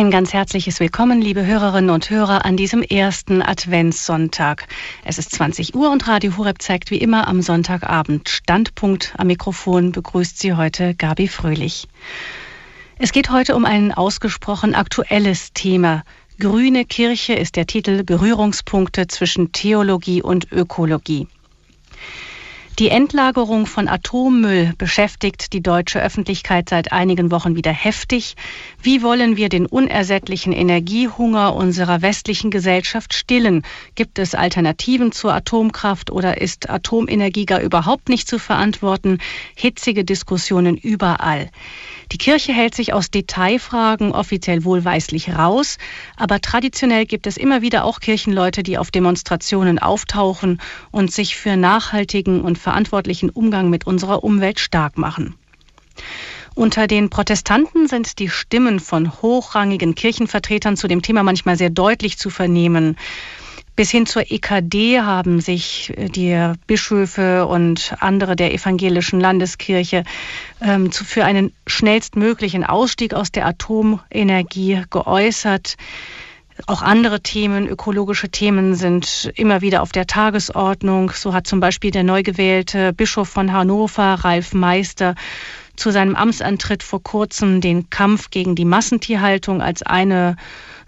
Ein ganz herzliches Willkommen, liebe Hörerinnen und Hörer, an diesem ersten Adventssonntag. Es ist 20 Uhr und Radio Horeb zeigt wie immer am Sonntagabend Standpunkt. Am Mikrofon begrüßt Sie heute Gabi Fröhlich. Es geht heute um ein ausgesprochen aktuelles Thema. Grüne Kirche ist der Titel Berührungspunkte zwischen Theologie und Ökologie. Die Endlagerung von Atommüll beschäftigt die deutsche Öffentlichkeit seit einigen Wochen wieder heftig. Wie wollen wir den unersättlichen Energiehunger unserer westlichen Gesellschaft stillen? Gibt es Alternativen zur Atomkraft oder ist Atomenergie gar überhaupt nicht zu verantworten? Hitzige Diskussionen überall. Die Kirche hält sich aus Detailfragen offiziell wohlweislich raus, aber traditionell gibt es immer wieder auch Kirchenleute, die auf Demonstrationen auftauchen und sich für nachhaltigen und verantwortlichen Umgang mit unserer Umwelt stark machen. Unter den Protestanten sind die Stimmen von hochrangigen Kirchenvertretern zu dem Thema manchmal sehr deutlich zu vernehmen. Bis hin zur EKD haben sich äh, die Bischöfe und andere der evangelischen Landeskirche ähm, zu, für einen schnellstmöglichen Ausstieg aus der Atomenergie geäußert. Auch andere Themen, ökologische Themen sind immer wieder auf der Tagesordnung. So hat zum Beispiel der neu gewählte Bischof von Hannover, Ralf Meister, zu seinem Amtsantritt vor kurzem den Kampf gegen die Massentierhaltung als eine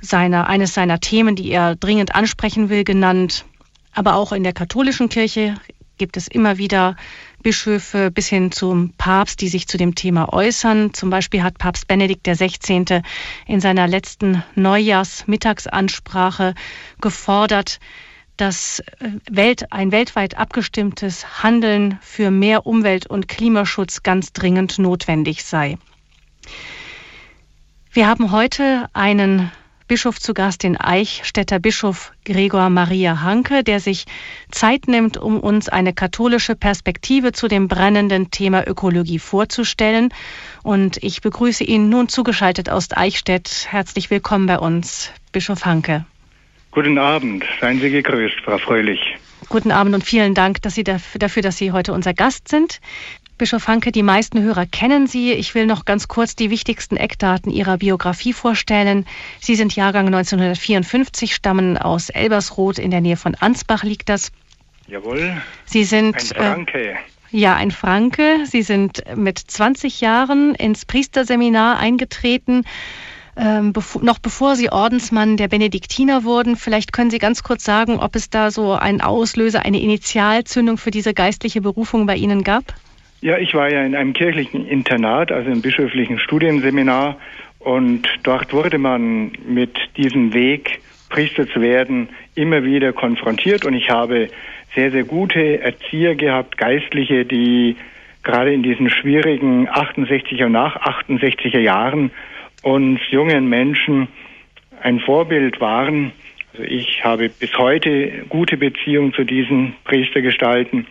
seiner, eines seiner Themen, die er dringend ansprechen will, genannt. Aber auch in der katholischen Kirche gibt es immer wieder Bischöfe bis hin zum Papst, die sich zu dem Thema äußern. Zum Beispiel hat Papst Benedikt XVI. in seiner letzten Neujahrsmittagsansprache gefordert, dass äh, Welt, ein weltweit abgestimmtes Handeln für mehr Umwelt- und Klimaschutz ganz dringend notwendig sei. Wir haben heute einen Bischof zu Gast, den Eichstätter Bischof Gregor Maria Hanke, der sich Zeit nimmt, um uns eine katholische Perspektive zu dem brennenden Thema Ökologie vorzustellen. Und ich begrüße ihn nun zugeschaltet aus Eichstätt. Herzlich willkommen bei uns, Bischof Hanke. Guten Abend, seien Sie gegrüßt, Frau Fröhlich. Guten Abend und vielen Dank dass Sie dafür, dass Sie heute unser Gast sind. Bischof Hanke, die meisten Hörer kennen Sie. Ich will noch ganz kurz die wichtigsten Eckdaten Ihrer Biografie vorstellen. Sie sind Jahrgang 1954, stammen aus Elbersroth, in der Nähe von Ansbach liegt das. Jawohl. Sie sind. Ein Franke. Äh, ja, ein Franke. Sie sind mit 20 Jahren ins Priesterseminar eingetreten ähm, bev noch bevor Sie Ordensmann der Benediktiner wurden. Vielleicht können Sie ganz kurz sagen, ob es da so einen Auslöser, eine Initialzündung für diese geistliche Berufung bei Ihnen gab? Ja, ich war ja in einem kirchlichen Internat, also im bischöflichen Studienseminar und dort wurde man mit diesem Weg, Priester zu werden, immer wieder konfrontiert und ich habe sehr, sehr gute Erzieher gehabt, Geistliche, die gerade in diesen schwierigen 68er und nach 68er Jahren uns jungen Menschen ein Vorbild waren. Also ich habe bis heute gute Beziehungen zu diesen Priestergestalten.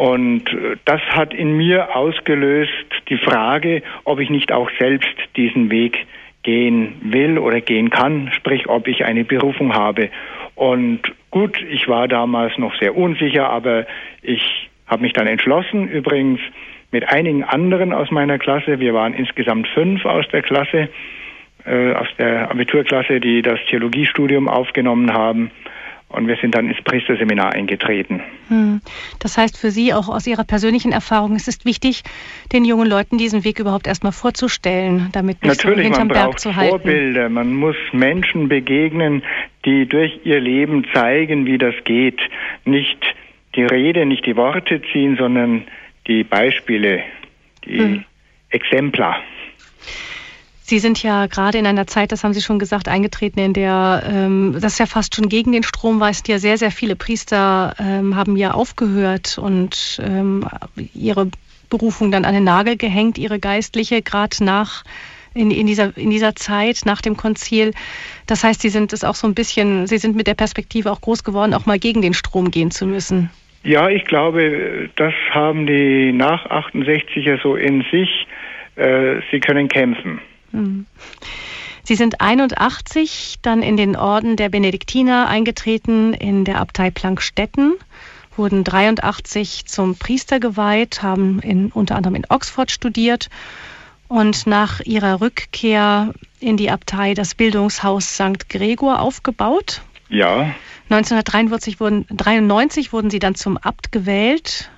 Und das hat in mir ausgelöst die Frage, ob ich nicht auch selbst diesen Weg gehen will oder gehen kann, sprich ob ich eine Berufung habe. Und gut, ich war damals noch sehr unsicher, aber ich habe mich dann entschlossen, übrigens mit einigen anderen aus meiner Klasse. Wir waren insgesamt fünf aus der Klasse, äh, aus der Abiturklasse, die das Theologiestudium aufgenommen haben. Und wir sind dann ins Priesterseminar eingetreten. Hm. Das heißt für Sie auch aus Ihrer persönlichen Erfahrung, es ist wichtig, den jungen Leuten diesen Weg überhaupt erstmal vorzustellen, damit nicht Natürlich, hinterm man Berg zu halten. Vorbilder. Man muss Menschen begegnen, die durch ihr Leben zeigen, wie das geht. Nicht die Rede, nicht die Worte ziehen, sondern die Beispiele, die hm. Exemplar. Sie sind ja gerade in einer Zeit, das haben Sie schon gesagt, eingetreten, in der ähm, das ja fast schon gegen den Strom weist. Ja, sehr, sehr viele Priester ähm, haben ja aufgehört und ähm, ihre Berufung dann an den Nagel gehängt, ihre geistliche, gerade nach in, in, dieser, in dieser Zeit nach dem Konzil. Das heißt, Sie sind es auch so ein bisschen, Sie sind mit der Perspektive auch groß geworden, auch mal gegen den Strom gehen zu müssen. Ja, ich glaube, das haben die nach 68er so in sich. Äh, sie können kämpfen. Hm. Sie sind 81 dann in den Orden der Benediktiner eingetreten in der Abtei Plankstetten, wurden 83 zum Priester geweiht, haben in, unter anderem in Oxford studiert und nach ihrer Rückkehr in die Abtei das Bildungshaus St. Gregor aufgebaut. Ja. 1993 wurden, 93 wurden Sie dann zum Abt gewählt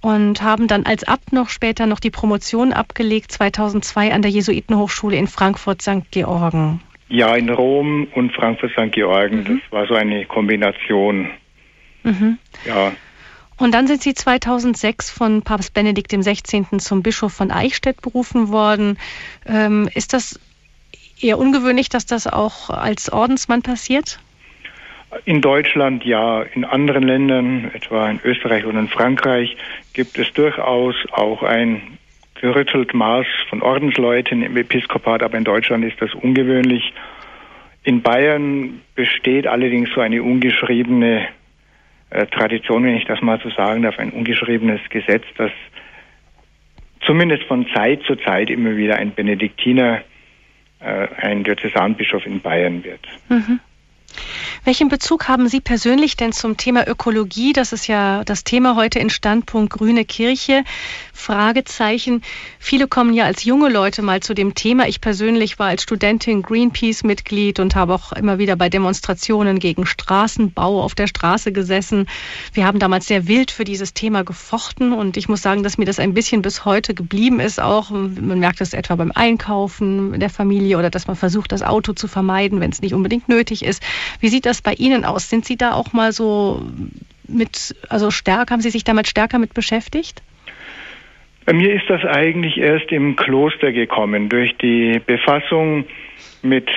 und haben dann als Abt noch später noch die Promotion abgelegt, 2002 an der Jesuitenhochschule in Frankfurt St. Georgen. Ja, in Rom und Frankfurt St. Georgen. Mhm. Das war so eine Kombination. Mhm. Ja. Und dann sind Sie 2006 von Papst Benedikt XVI. zum Bischof von Eichstätt berufen worden. Ähm, ist das eher ungewöhnlich, dass das auch als Ordensmann passiert? In Deutschland ja, in anderen Ländern, etwa in Österreich und in Frankreich, gibt es durchaus auch ein gerüttelt Maß von Ordensleuten im Episkopat, aber in Deutschland ist das ungewöhnlich. In Bayern besteht allerdings so eine ungeschriebene äh, Tradition, wenn ich das mal so sagen darf, ein ungeschriebenes Gesetz, dass zumindest von Zeit zu Zeit immer wieder ein Benediktiner, äh, ein Diözesanbischof in Bayern wird. Mhm. Welchen Bezug haben Sie persönlich denn zum Thema Ökologie? Das ist ja das Thema heute in Standpunkt Grüne Kirche. Fragezeichen. Viele kommen ja als junge Leute mal zu dem Thema. Ich persönlich war als Studentin Greenpeace-Mitglied und habe auch immer wieder bei Demonstrationen gegen Straßenbau auf der Straße gesessen. Wir haben damals sehr wild für dieses Thema gefochten und ich muss sagen, dass mir das ein bisschen bis heute geblieben ist. Auch man merkt es etwa beim Einkaufen der Familie oder dass man versucht, das Auto zu vermeiden, wenn es nicht unbedingt nötig ist. Wie sieht das bei Ihnen aus? Sind Sie da auch mal so mit, also stärker, haben Sie sich damit stärker mit beschäftigt? Bei mir ist das eigentlich erst im Kloster gekommen, durch die Befassung mit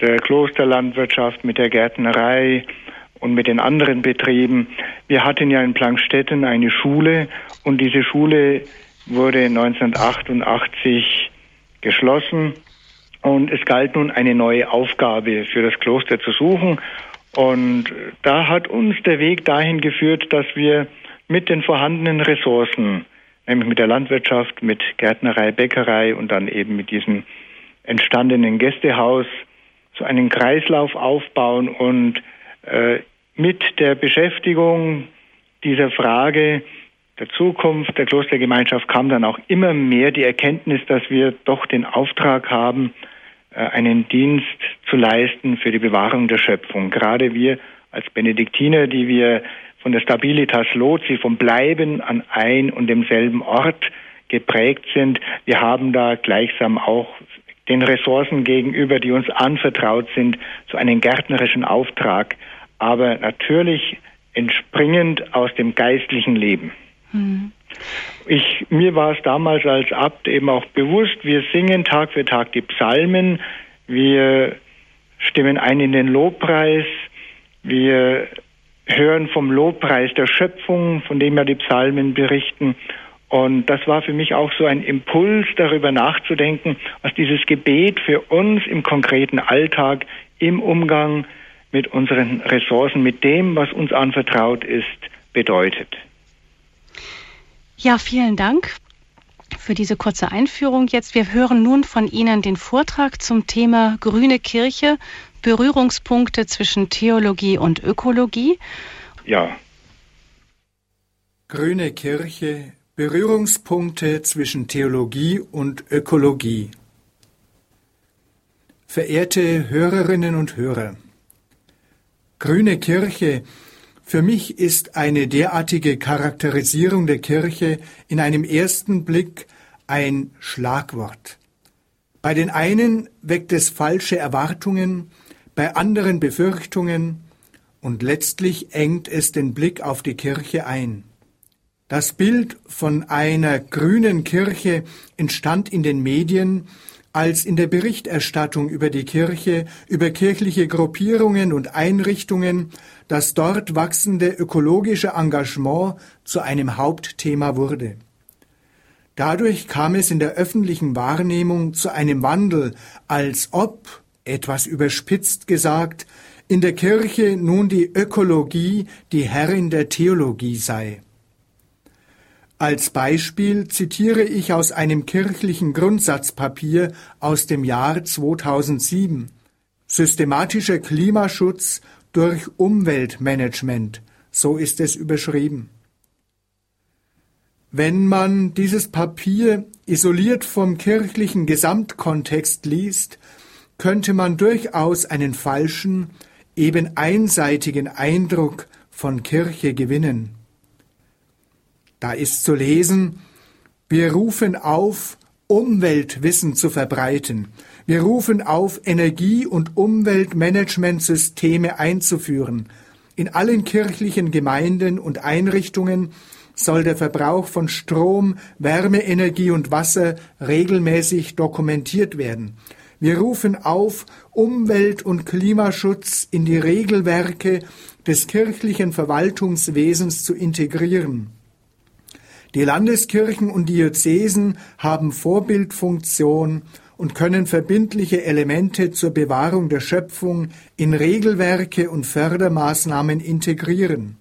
der Klosterlandwirtschaft, mit der Gärtnerei und mit den anderen Betrieben. Wir hatten ja in Plankstetten eine Schule und diese Schule wurde 1988 geschlossen und es galt nun eine neue Aufgabe für das Kloster zu suchen. Und da hat uns der Weg dahin geführt, dass wir mit den vorhandenen Ressourcen, nämlich mit der Landwirtschaft, mit Gärtnerei, Bäckerei und dann eben mit diesem entstandenen Gästehaus, so einen Kreislauf aufbauen und äh, mit der Beschäftigung dieser Frage der Zukunft der Klostergemeinschaft kam dann auch immer mehr die Erkenntnis, dass wir doch den Auftrag haben, äh, einen Dienst zu leisten für die Bewahrung der Schöpfung. Gerade wir als Benediktiner, die wir von der Stabilitas Loci, vom Bleiben an ein und demselben Ort geprägt sind, wir haben da gleichsam auch den Ressourcen gegenüber, die uns anvertraut sind, so einen gärtnerischen Auftrag, aber natürlich entspringend aus dem geistlichen Leben. Mhm. Ich, mir war es damals als Abt eben auch bewusst, wir singen Tag für Tag die Psalmen, wir stimmen ein in den Lobpreis, wir hören vom Lobpreis der Schöpfung, von dem ja die Psalmen berichten. Und das war für mich auch so ein Impuls, darüber nachzudenken, was dieses Gebet für uns im konkreten Alltag, im Umgang mit unseren Ressourcen, mit dem, was uns anvertraut ist, bedeutet. Ja, vielen Dank für diese kurze Einführung jetzt. Wir hören nun von Ihnen den Vortrag zum Thema Grüne Kirche, Berührungspunkte zwischen Theologie und Ökologie. Ja. Grüne Kirche, Berührungspunkte zwischen Theologie und Ökologie. Verehrte Hörerinnen und Hörer, Grüne Kirche für mich ist eine derartige Charakterisierung der Kirche in einem ersten Blick ein Schlagwort. Bei den einen weckt es falsche Erwartungen, bei anderen Befürchtungen und letztlich engt es den Blick auf die Kirche ein. Das Bild von einer grünen Kirche entstand in den Medien, als in der Berichterstattung über die Kirche, über kirchliche Gruppierungen und Einrichtungen das dort wachsende ökologische Engagement zu einem Hauptthema wurde. Dadurch kam es in der öffentlichen Wahrnehmung zu einem Wandel, als ob, etwas überspitzt gesagt, in der Kirche nun die Ökologie die Herrin der Theologie sei. Als Beispiel zitiere ich aus einem kirchlichen Grundsatzpapier aus dem Jahr 2007 Systematischer Klimaschutz durch Umweltmanagement, so ist es überschrieben. Wenn man dieses Papier isoliert vom kirchlichen Gesamtkontext liest, könnte man durchaus einen falschen, eben einseitigen Eindruck von Kirche gewinnen. Da ist zu lesen, wir rufen auf, Umweltwissen zu verbreiten. Wir rufen auf, Energie- und Umweltmanagementsysteme einzuführen. In allen kirchlichen Gemeinden und Einrichtungen soll der Verbrauch von Strom, Wärme, Energie und Wasser regelmäßig dokumentiert werden. Wir rufen auf, Umwelt- und Klimaschutz in die Regelwerke des kirchlichen Verwaltungswesens zu integrieren. Die Landeskirchen und Diözesen haben Vorbildfunktion und können verbindliche Elemente zur Bewahrung der Schöpfung in Regelwerke und Fördermaßnahmen integrieren.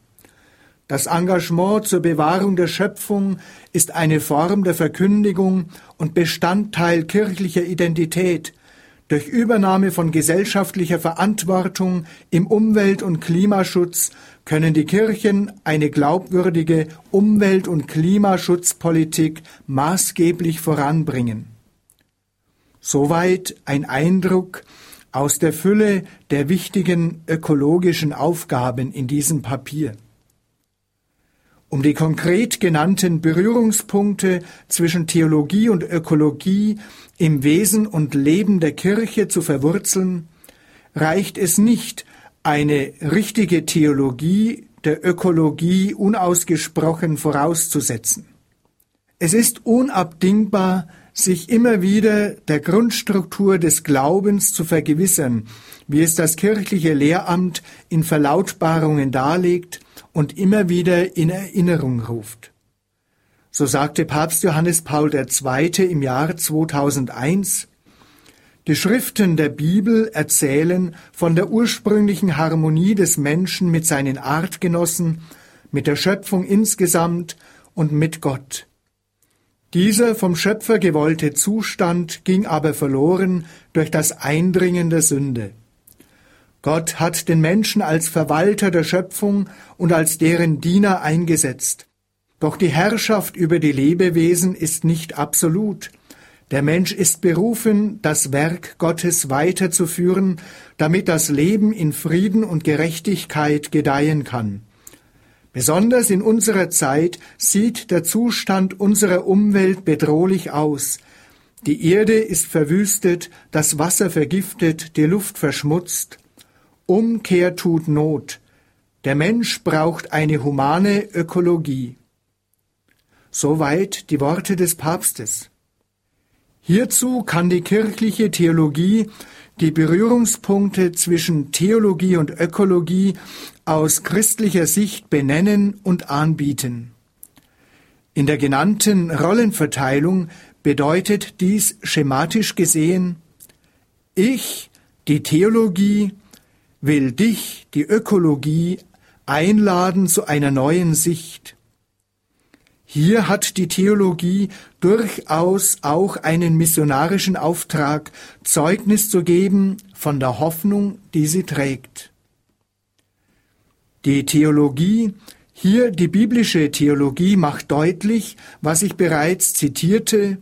Das Engagement zur Bewahrung der Schöpfung ist eine Form der Verkündigung und Bestandteil kirchlicher Identität. Durch Übernahme von gesellschaftlicher Verantwortung im Umwelt- und Klimaschutz können die Kirchen eine glaubwürdige Umwelt- und Klimaschutzpolitik maßgeblich voranbringen. Soweit ein Eindruck aus der Fülle der wichtigen ökologischen Aufgaben in diesem Papier. Um die konkret genannten Berührungspunkte zwischen Theologie und Ökologie im Wesen und Leben der Kirche zu verwurzeln, reicht es nicht, eine richtige Theologie der Ökologie unausgesprochen vorauszusetzen. Es ist unabdingbar, sich immer wieder der Grundstruktur des Glaubens zu vergewissern, wie es das kirchliche Lehramt in Verlautbarungen darlegt und immer wieder in Erinnerung ruft. So sagte Papst Johannes Paul II. im Jahr 2001, die Schriften der Bibel erzählen von der ursprünglichen Harmonie des Menschen mit seinen Artgenossen, mit der Schöpfung insgesamt und mit Gott. Dieser vom Schöpfer gewollte Zustand ging aber verloren durch das Eindringen der Sünde. Gott hat den Menschen als Verwalter der Schöpfung und als deren Diener eingesetzt. Doch die Herrschaft über die Lebewesen ist nicht absolut. Der Mensch ist berufen, das Werk Gottes weiterzuführen, damit das Leben in Frieden und Gerechtigkeit gedeihen kann. Besonders in unserer Zeit sieht der Zustand unserer Umwelt bedrohlich aus. Die Erde ist verwüstet, das Wasser vergiftet, die Luft verschmutzt. Umkehr tut Not. Der Mensch braucht eine humane Ökologie. Soweit die Worte des Papstes. Hierzu kann die kirchliche Theologie die Berührungspunkte zwischen Theologie und Ökologie aus christlicher Sicht benennen und anbieten. In der genannten Rollenverteilung bedeutet dies schematisch gesehen, ich, die Theologie, will dich, die Ökologie, einladen zu einer neuen Sicht. Hier hat die Theologie durchaus auch einen missionarischen Auftrag, Zeugnis zu geben von der Hoffnung, die sie trägt. Die Theologie, hier die biblische Theologie, macht deutlich, was ich bereits zitierte,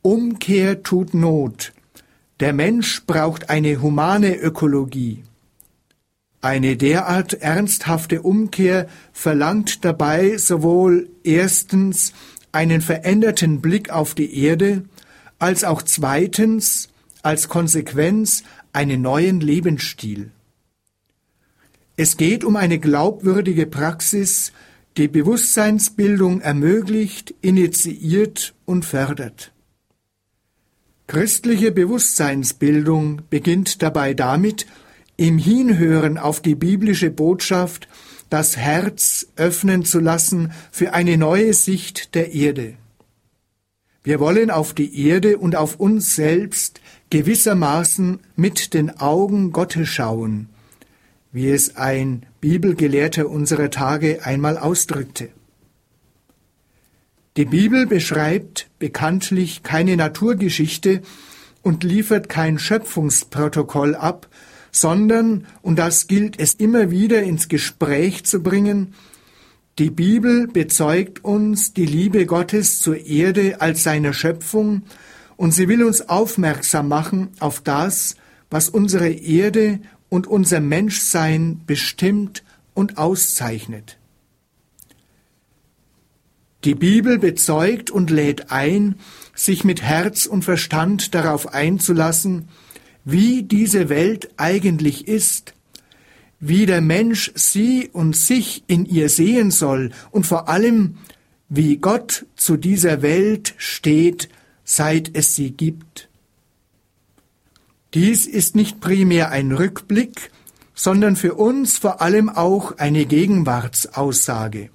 Umkehr tut Not. Der Mensch braucht eine humane Ökologie. Eine derart ernsthafte Umkehr verlangt dabei sowohl erstens einen veränderten Blick auf die Erde, als auch zweitens als Konsequenz einen neuen Lebensstil. Es geht um eine glaubwürdige Praxis, die Bewusstseinsbildung ermöglicht, initiiert und fördert. Christliche Bewusstseinsbildung beginnt dabei damit, im Hinhören auf die biblische Botschaft das Herz öffnen zu lassen für eine neue Sicht der Erde. Wir wollen auf die Erde und auf uns selbst gewissermaßen mit den Augen Gottes schauen, wie es ein Bibelgelehrter unserer Tage einmal ausdrückte. Die Bibel beschreibt bekanntlich keine Naturgeschichte und liefert kein Schöpfungsprotokoll ab, sondern, und das gilt es immer wieder ins Gespräch zu bringen, Die Bibel bezeugt uns die Liebe Gottes zur Erde als seine Schöpfung und sie will uns aufmerksam machen auf das, was unsere Erde und unser Menschsein bestimmt und auszeichnet. Die Bibel bezeugt und lädt ein, sich mit Herz und Verstand darauf einzulassen, wie diese Welt eigentlich ist, wie der Mensch sie und sich in ihr sehen soll und vor allem, wie Gott zu dieser Welt steht, seit es sie gibt. Dies ist nicht primär ein Rückblick, sondern für uns vor allem auch eine Gegenwartsaussage.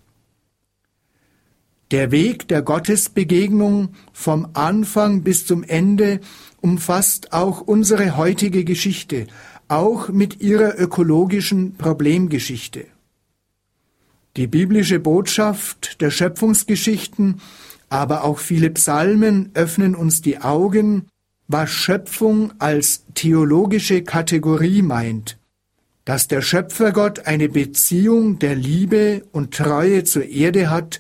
Der Weg der Gottesbegegnung vom Anfang bis zum Ende umfasst auch unsere heutige Geschichte, auch mit ihrer ökologischen Problemgeschichte. Die biblische Botschaft der Schöpfungsgeschichten, aber auch viele Psalmen öffnen uns die Augen, was Schöpfung als theologische Kategorie meint, dass der Schöpfergott eine Beziehung der Liebe und Treue zur Erde hat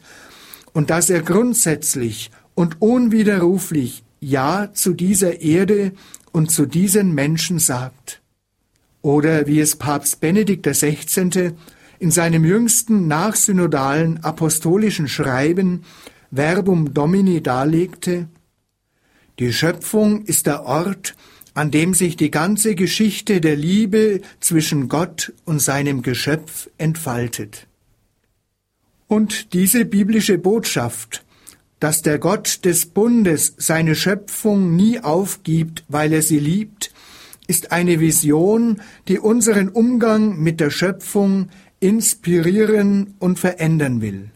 und dass er grundsätzlich und unwiderruflich Ja zu dieser Erde und zu diesen Menschen sagt. Oder wie es Papst Benedikt XVI. in seinem jüngsten nachsynodalen apostolischen Schreiben Verbum Domini darlegte, die Schöpfung ist der Ort, an dem sich die ganze Geschichte der Liebe zwischen Gott und seinem Geschöpf entfaltet. Und diese biblische Botschaft, dass der Gott des Bundes seine Schöpfung nie aufgibt, weil er sie liebt, ist eine Vision, die unseren Umgang mit der Schöpfung inspirieren und verändern will.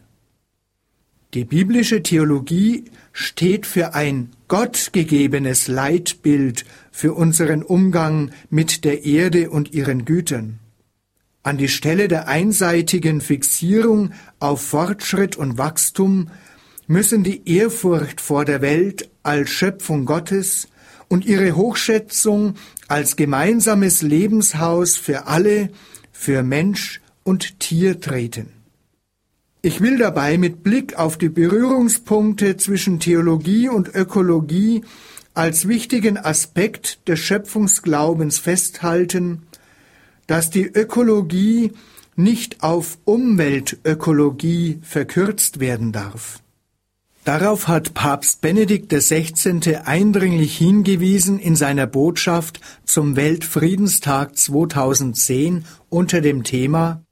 Die biblische Theologie steht für ein gottgegebenes Leitbild für unseren Umgang mit der Erde und ihren Gütern. An die Stelle der einseitigen Fixierung auf Fortschritt und Wachstum müssen die Ehrfurcht vor der Welt als Schöpfung Gottes und ihre Hochschätzung als gemeinsames Lebenshaus für alle, für Mensch und Tier treten. Ich will dabei mit Blick auf die Berührungspunkte zwischen Theologie und Ökologie als wichtigen Aspekt des Schöpfungsglaubens festhalten, dass die Ökologie nicht auf Umweltökologie verkürzt werden darf. Darauf hat Papst Benedikt XVI. eindringlich hingewiesen in seiner Botschaft zum Weltfriedenstag 2010 unter dem Thema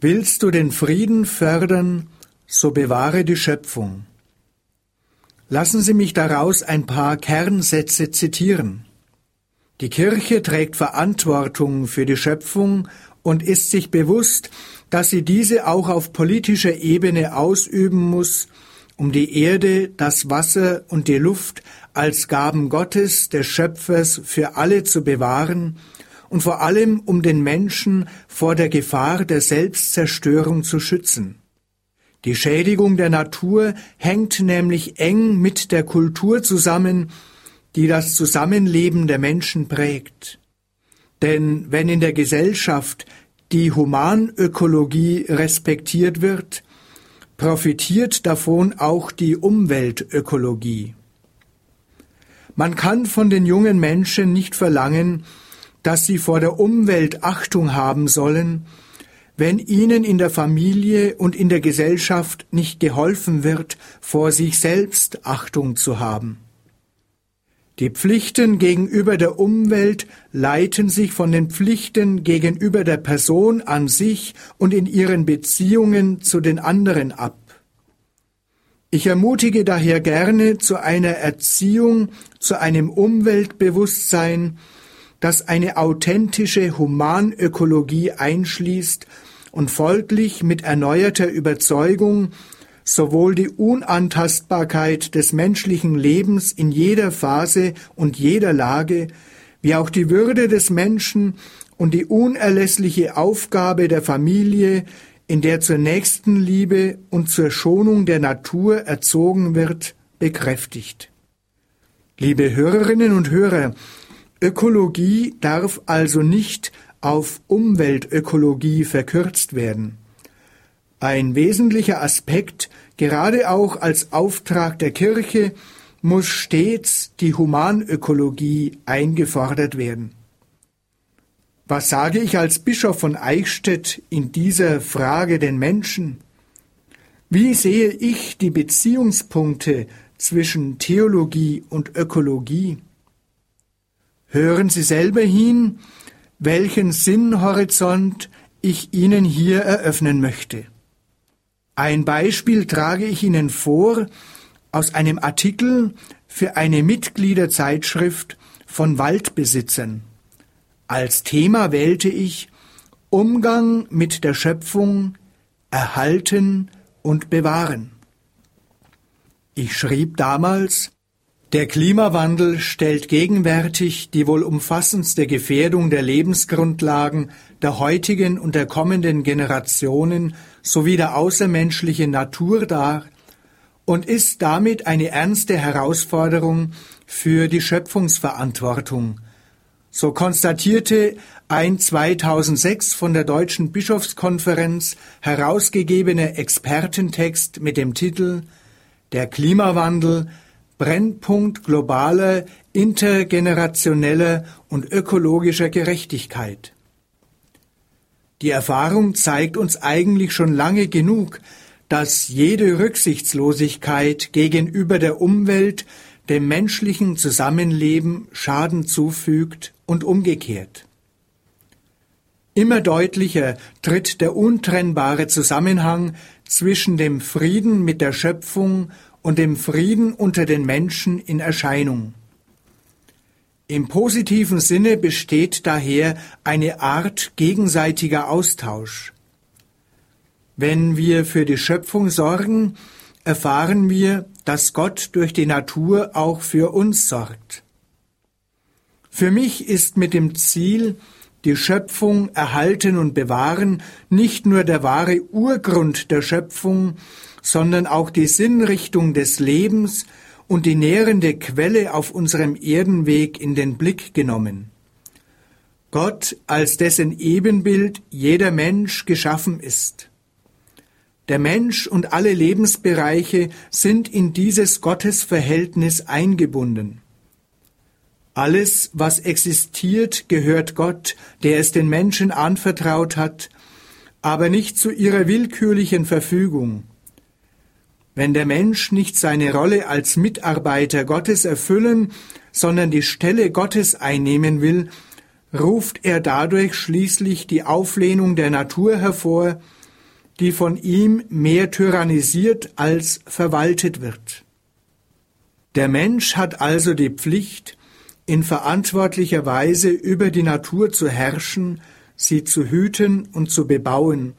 Willst du den Frieden fördern, so bewahre die Schöpfung. Lassen Sie mich daraus ein paar Kernsätze zitieren. Die Kirche trägt Verantwortung für die Schöpfung und ist sich bewusst, dass sie diese auch auf politischer Ebene ausüben muss, um die Erde, das Wasser und die Luft als Gaben Gottes, des Schöpfers, für alle zu bewahren und vor allem um den Menschen vor der Gefahr der Selbstzerstörung zu schützen. Die Schädigung der Natur hängt nämlich eng mit der Kultur zusammen, die das Zusammenleben der Menschen prägt. Denn wenn in der Gesellschaft die Humanökologie respektiert wird, profitiert davon auch die Umweltökologie. Man kann von den jungen Menschen nicht verlangen, dass sie vor der Umwelt Achtung haben sollen, wenn ihnen in der Familie und in der Gesellschaft nicht geholfen wird, vor sich selbst Achtung zu haben. Die Pflichten gegenüber der Umwelt leiten sich von den Pflichten gegenüber der Person an sich und in ihren Beziehungen zu den anderen ab. Ich ermutige daher gerne zu einer Erziehung, zu einem Umweltbewusstsein, das eine authentische Humanökologie einschließt und folglich mit erneuerter Überzeugung sowohl die Unantastbarkeit des menschlichen Lebens in jeder Phase und jeder Lage, wie auch die Würde des Menschen und die unerlässliche Aufgabe der Familie, in der zur Nächstenliebe und zur Schonung der Natur erzogen wird, bekräftigt. Liebe Hörerinnen und Hörer, Ökologie darf also nicht auf Umweltökologie verkürzt werden. Ein wesentlicher Aspekt, gerade auch als Auftrag der Kirche, muss stets die Humanökologie eingefordert werden. Was sage ich als Bischof von Eichstätt in dieser Frage den Menschen? Wie sehe ich die Beziehungspunkte zwischen Theologie und Ökologie? Hören Sie selber hin, welchen Sinnhorizont ich Ihnen hier eröffnen möchte. Ein Beispiel trage ich Ihnen vor aus einem Artikel für eine Mitgliederzeitschrift von Waldbesitzern. Als Thema wählte ich Umgang mit der Schöpfung, Erhalten und Bewahren. Ich schrieb damals, der Klimawandel stellt gegenwärtig die wohl umfassendste Gefährdung der Lebensgrundlagen der heutigen und der kommenden Generationen sowie der außermenschlichen Natur dar und ist damit eine ernste Herausforderung für die Schöpfungsverantwortung. So konstatierte ein 2006 von der Deutschen Bischofskonferenz herausgegebener Expertentext mit dem Titel Der Klimawandel Brennpunkt globaler, intergenerationeller und ökologischer Gerechtigkeit. Die Erfahrung zeigt uns eigentlich schon lange genug, dass jede Rücksichtslosigkeit gegenüber der Umwelt dem menschlichen Zusammenleben Schaden zufügt und umgekehrt. Immer deutlicher tritt der untrennbare Zusammenhang zwischen dem Frieden mit der Schöpfung und dem Frieden unter den Menschen in Erscheinung. Im positiven Sinne besteht daher eine Art gegenseitiger Austausch. Wenn wir für die Schöpfung sorgen, erfahren wir, dass Gott durch die Natur auch für uns sorgt. Für mich ist mit dem Ziel, die Schöpfung erhalten und bewahren, nicht nur der wahre Urgrund der Schöpfung, sondern auch die Sinnrichtung des Lebens und die nährende Quelle auf unserem Erdenweg in den Blick genommen. Gott, als dessen Ebenbild jeder Mensch geschaffen ist. Der Mensch und alle Lebensbereiche sind in dieses Gottesverhältnis eingebunden. Alles, was existiert, gehört Gott, der es den Menschen anvertraut hat, aber nicht zu ihrer willkürlichen Verfügung. Wenn der Mensch nicht seine Rolle als Mitarbeiter Gottes erfüllen, sondern die Stelle Gottes einnehmen will, ruft er dadurch schließlich die Auflehnung der Natur hervor, die von ihm mehr tyrannisiert als verwaltet wird. Der Mensch hat also die Pflicht, in verantwortlicher Weise über die Natur zu herrschen, sie zu hüten und zu bebauen,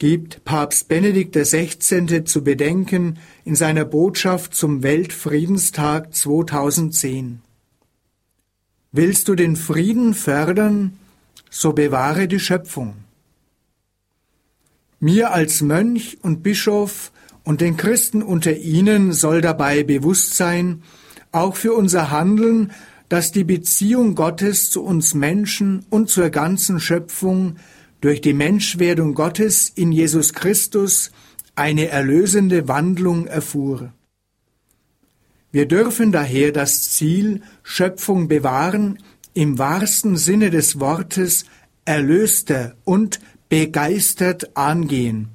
gibt Papst Benedikt XVI. zu bedenken in seiner Botschaft zum Weltfriedenstag 2010. Willst du den Frieden fördern, so bewahre die Schöpfung. Mir als Mönch und Bischof und den Christen unter ihnen soll dabei bewusst sein, auch für unser Handeln, dass die Beziehung Gottes zu uns Menschen und zur ganzen Schöpfung durch die Menschwerdung Gottes in Jesus Christus eine erlösende Wandlung erfuhr. Wir dürfen daher das Ziel Schöpfung bewahren im wahrsten Sinne des Wortes erlöster und begeistert angehen.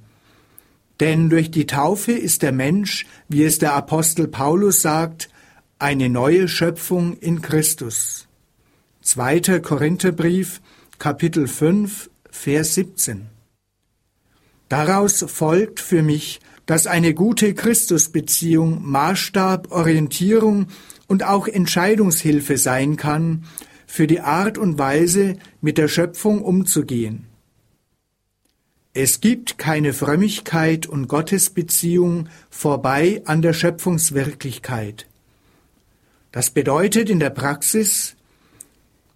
Denn durch die Taufe ist der Mensch, wie es der Apostel Paulus sagt, eine neue Schöpfung in Christus. 2. Korintherbrief, Kapitel 5, Vers 17. Daraus folgt für mich, dass eine gute Christusbeziehung Maßstab, Orientierung und auch Entscheidungshilfe sein kann für die Art und Weise, mit der Schöpfung umzugehen. Es gibt keine Frömmigkeit und Gottesbeziehung vorbei an der Schöpfungswirklichkeit. Das bedeutet in der Praxis,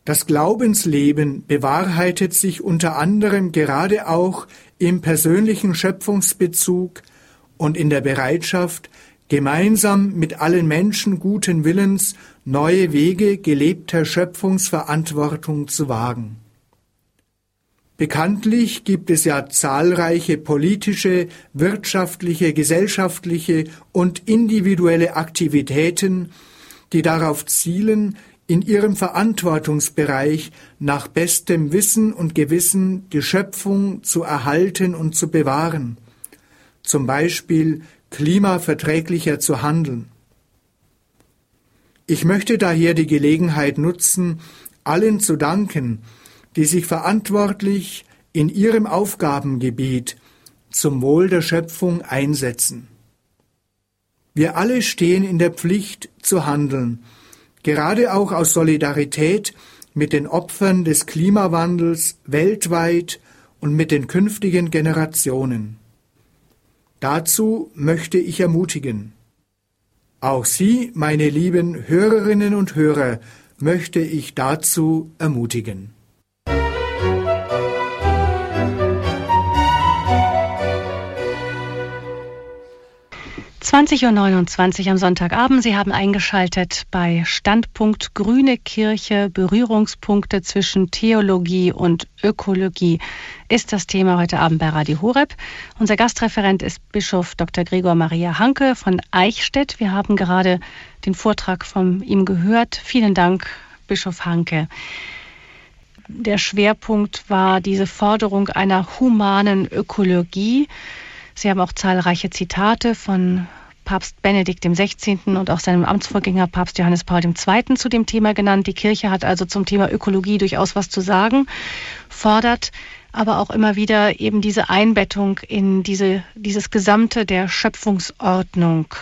das Glaubensleben bewahrheitet sich unter anderem gerade auch im persönlichen Schöpfungsbezug und in der Bereitschaft, gemeinsam mit allen Menschen guten Willens neue Wege gelebter Schöpfungsverantwortung zu wagen. Bekanntlich gibt es ja zahlreiche politische, wirtschaftliche, gesellschaftliche und individuelle Aktivitäten, die darauf zielen, in ihrem Verantwortungsbereich nach bestem Wissen und Gewissen die Schöpfung zu erhalten und zu bewahren, zum Beispiel klimaverträglicher zu handeln. Ich möchte daher die Gelegenheit nutzen, allen zu danken, die sich verantwortlich in ihrem Aufgabengebiet zum Wohl der Schöpfung einsetzen. Wir alle stehen in der Pflicht zu handeln, gerade auch aus Solidarität mit den Opfern des Klimawandels weltweit und mit den künftigen Generationen. Dazu möchte ich ermutigen. Auch Sie, meine lieben Hörerinnen und Hörer, möchte ich dazu ermutigen. 20.29 Uhr am Sonntagabend. Sie haben eingeschaltet bei Standpunkt Grüne Kirche. Berührungspunkte zwischen Theologie und Ökologie ist das Thema heute Abend bei Radio Horeb. Unser Gastreferent ist Bischof Dr. Gregor Maria Hanke von Eichstätt. Wir haben gerade den Vortrag von ihm gehört. Vielen Dank, Bischof Hanke. Der Schwerpunkt war diese Forderung einer humanen Ökologie. Sie haben auch zahlreiche Zitate von Papst Benedikt XVI. und auch seinem Amtsvorgänger Papst Johannes Paul II. zu dem Thema genannt. Die Kirche hat also zum Thema Ökologie durchaus was zu sagen, fordert aber auch immer wieder eben diese Einbettung in diese, dieses Gesamte der Schöpfungsordnung.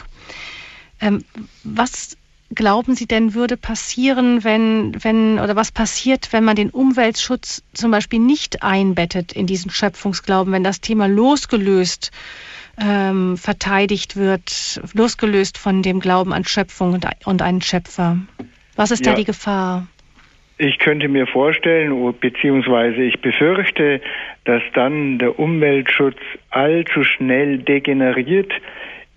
Ähm, was glauben Sie denn würde passieren, wenn, wenn, oder was passiert, wenn man den Umweltschutz zum Beispiel nicht einbettet in diesen Schöpfungsglauben, wenn das Thema losgelöst ähm, verteidigt wird, losgelöst von dem Glauben an Schöpfung und, und einen Schöpfer. Was ist ja. da die Gefahr? Ich könnte mir vorstellen, beziehungsweise ich befürchte, dass dann der Umweltschutz allzu schnell degeneriert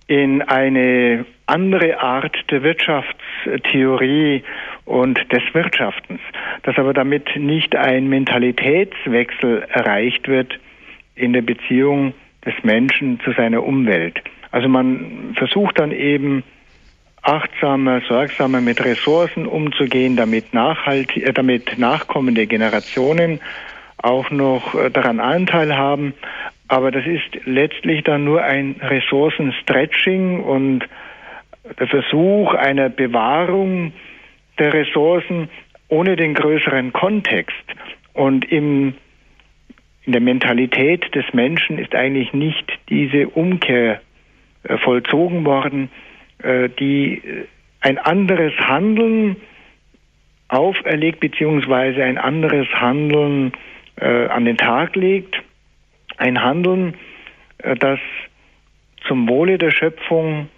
in eine andere Art der Wirtschaftstheorie und des Wirtschaftens, dass aber damit nicht ein Mentalitätswechsel erreicht wird in der Beziehung des Menschen zu seiner Umwelt. Also man versucht dann eben achtsamer, sorgsamer mit Ressourcen umzugehen, damit, nachhaltig, äh, damit nachkommende Generationen auch noch äh, daran Anteil haben. Aber das ist letztlich dann nur ein Ressourcenstretching und der Versuch einer Bewahrung der Ressourcen ohne den größeren Kontext. Und im in der Mentalität des Menschen ist eigentlich nicht diese Umkehr äh, vollzogen worden, äh, die äh, ein anderes Handeln auferlegt, beziehungsweise ein anderes Handeln an den Tag legt. Ein Handeln, das zum Wohle der Schöpfung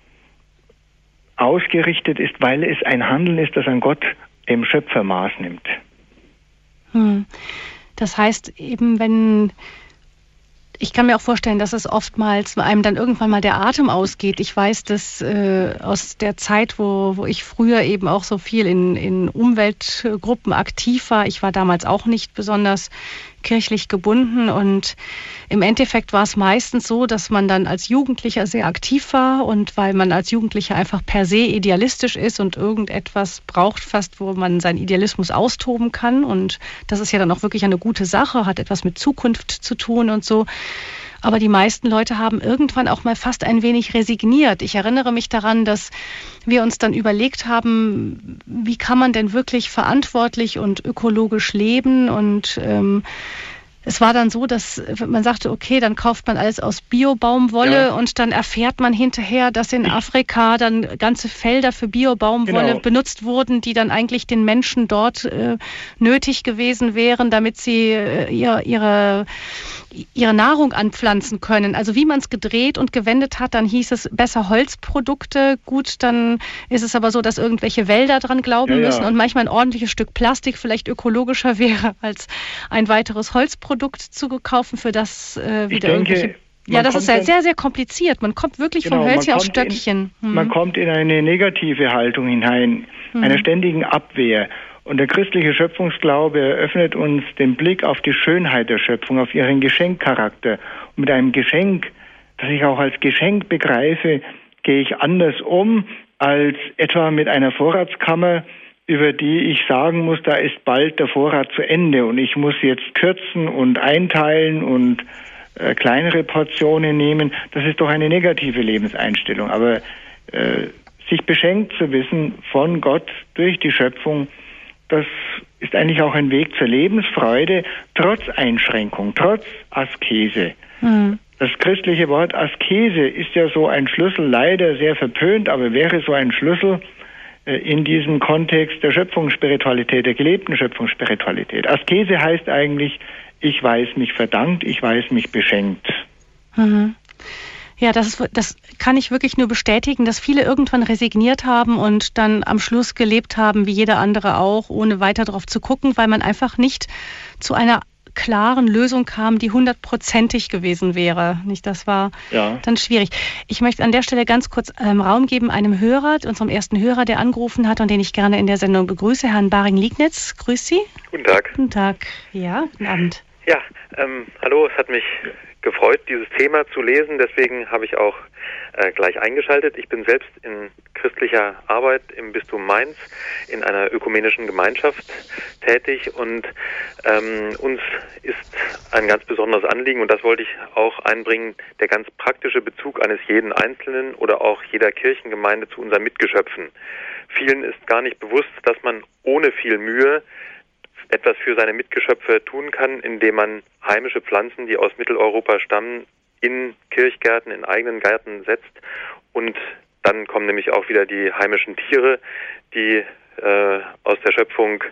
ausgerichtet ist, weil es ein Handeln ist, das an Gott, dem Schöpfer, Maß nimmt. Hm. Das heißt eben, wenn ich kann mir auch vorstellen, dass es oftmals einem dann irgendwann mal der Atem ausgeht. Ich weiß das äh, aus der Zeit, wo, wo ich früher eben auch so viel in, in Umweltgruppen aktiv war. Ich war damals auch nicht besonders kirchlich gebunden und im Endeffekt war es meistens so, dass man dann als Jugendlicher sehr aktiv war und weil man als Jugendlicher einfach per se idealistisch ist und irgendetwas braucht fast, wo man seinen Idealismus austoben kann und das ist ja dann auch wirklich eine gute Sache, hat etwas mit Zukunft zu tun und so. Aber die meisten Leute haben irgendwann auch mal fast ein wenig resigniert. Ich erinnere mich daran, dass wir uns dann überlegt haben, wie kann man denn wirklich verantwortlich und ökologisch leben und ähm, es war dann so, dass man sagte, okay, dann kauft man alles aus Biobaumwolle ja. und dann erfährt man hinterher, dass in Afrika dann ganze Felder für Biobaumwolle genau. benutzt wurden, die dann eigentlich den Menschen dort äh, nötig gewesen wären, damit sie äh, ihr, ihre, ihre Nahrung anpflanzen können. Also wie man es gedreht und gewendet hat, dann hieß es besser Holzprodukte. Gut, dann ist es aber so, dass irgendwelche Wälder dran glauben ja, müssen und manchmal ein ordentliches Stück Plastik vielleicht ökologischer wäre als ein weiteres Holzprodukt. Produkt zu kaufen, für das äh, wieder denke, irgendwelche ja, das ist ja sehr, sehr kompliziert. Man kommt wirklich genau, vom Hölzchen auf Stöckchen. In, hm. Man kommt in eine negative Haltung hinein, hm. einer ständigen Abwehr. Und der christliche Schöpfungsglaube eröffnet uns den Blick auf die Schönheit der Schöpfung, auf ihren Geschenkcharakter. Und mit einem Geschenk, das ich auch als Geschenk begreife, gehe ich anders um als etwa mit einer Vorratskammer, über die ich sagen muss, da ist bald der Vorrat zu Ende und ich muss jetzt kürzen und einteilen und äh, kleinere Portionen nehmen. Das ist doch eine negative Lebenseinstellung. Aber äh, sich beschenkt zu wissen von Gott durch die Schöpfung, das ist eigentlich auch ein Weg zur Lebensfreude, trotz Einschränkung, trotz Askese. Mhm. Das christliche Wort Askese ist ja so ein Schlüssel, leider sehr verpönt, aber wäre so ein Schlüssel äh, in diesem Kontext der Schöpfungsspiritualität, der gelebten Schöpfungsspiritualität. Askese heißt eigentlich, ich weiß mich verdankt, ich weiß mich beschenkt. Mhm. Ja, das, das kann ich wirklich nur bestätigen, dass viele irgendwann resigniert haben und dann am Schluss gelebt haben, wie jeder andere auch, ohne weiter darauf zu gucken, weil man einfach nicht zu einer klaren Lösung kam, die hundertprozentig gewesen wäre. Nicht, das war ja. dann schwierig. Ich möchte an der Stelle ganz kurz ähm, Raum geben einem Hörer, unserem ersten Hörer, der angerufen hat und den ich gerne in der Sendung begrüße, Herrn Baring-Liegnitz. Grüß Sie. Guten Tag. Guten Tag. Ja, guten Abend. Ja, ähm, hallo, es hat mich gefreut, dieses Thema zu lesen. Deswegen habe ich auch äh, gleich eingeschaltet. Ich bin selbst in christlicher Arbeit im Bistum Mainz in einer ökumenischen Gemeinschaft tätig und ähm, uns ist ein ganz besonderes Anliegen und das wollte ich auch einbringen, der ganz praktische Bezug eines jeden Einzelnen oder auch jeder Kirchengemeinde zu unseren Mitgeschöpfen. Vielen ist gar nicht bewusst, dass man ohne viel Mühe etwas für seine Mitgeschöpfe tun kann, indem man heimische Pflanzen, die aus Mitteleuropa stammen, in Kirchgärten, in eigenen Gärten setzt. Und dann kommen nämlich auch wieder die heimischen Tiere, die äh, aus der Schöpfung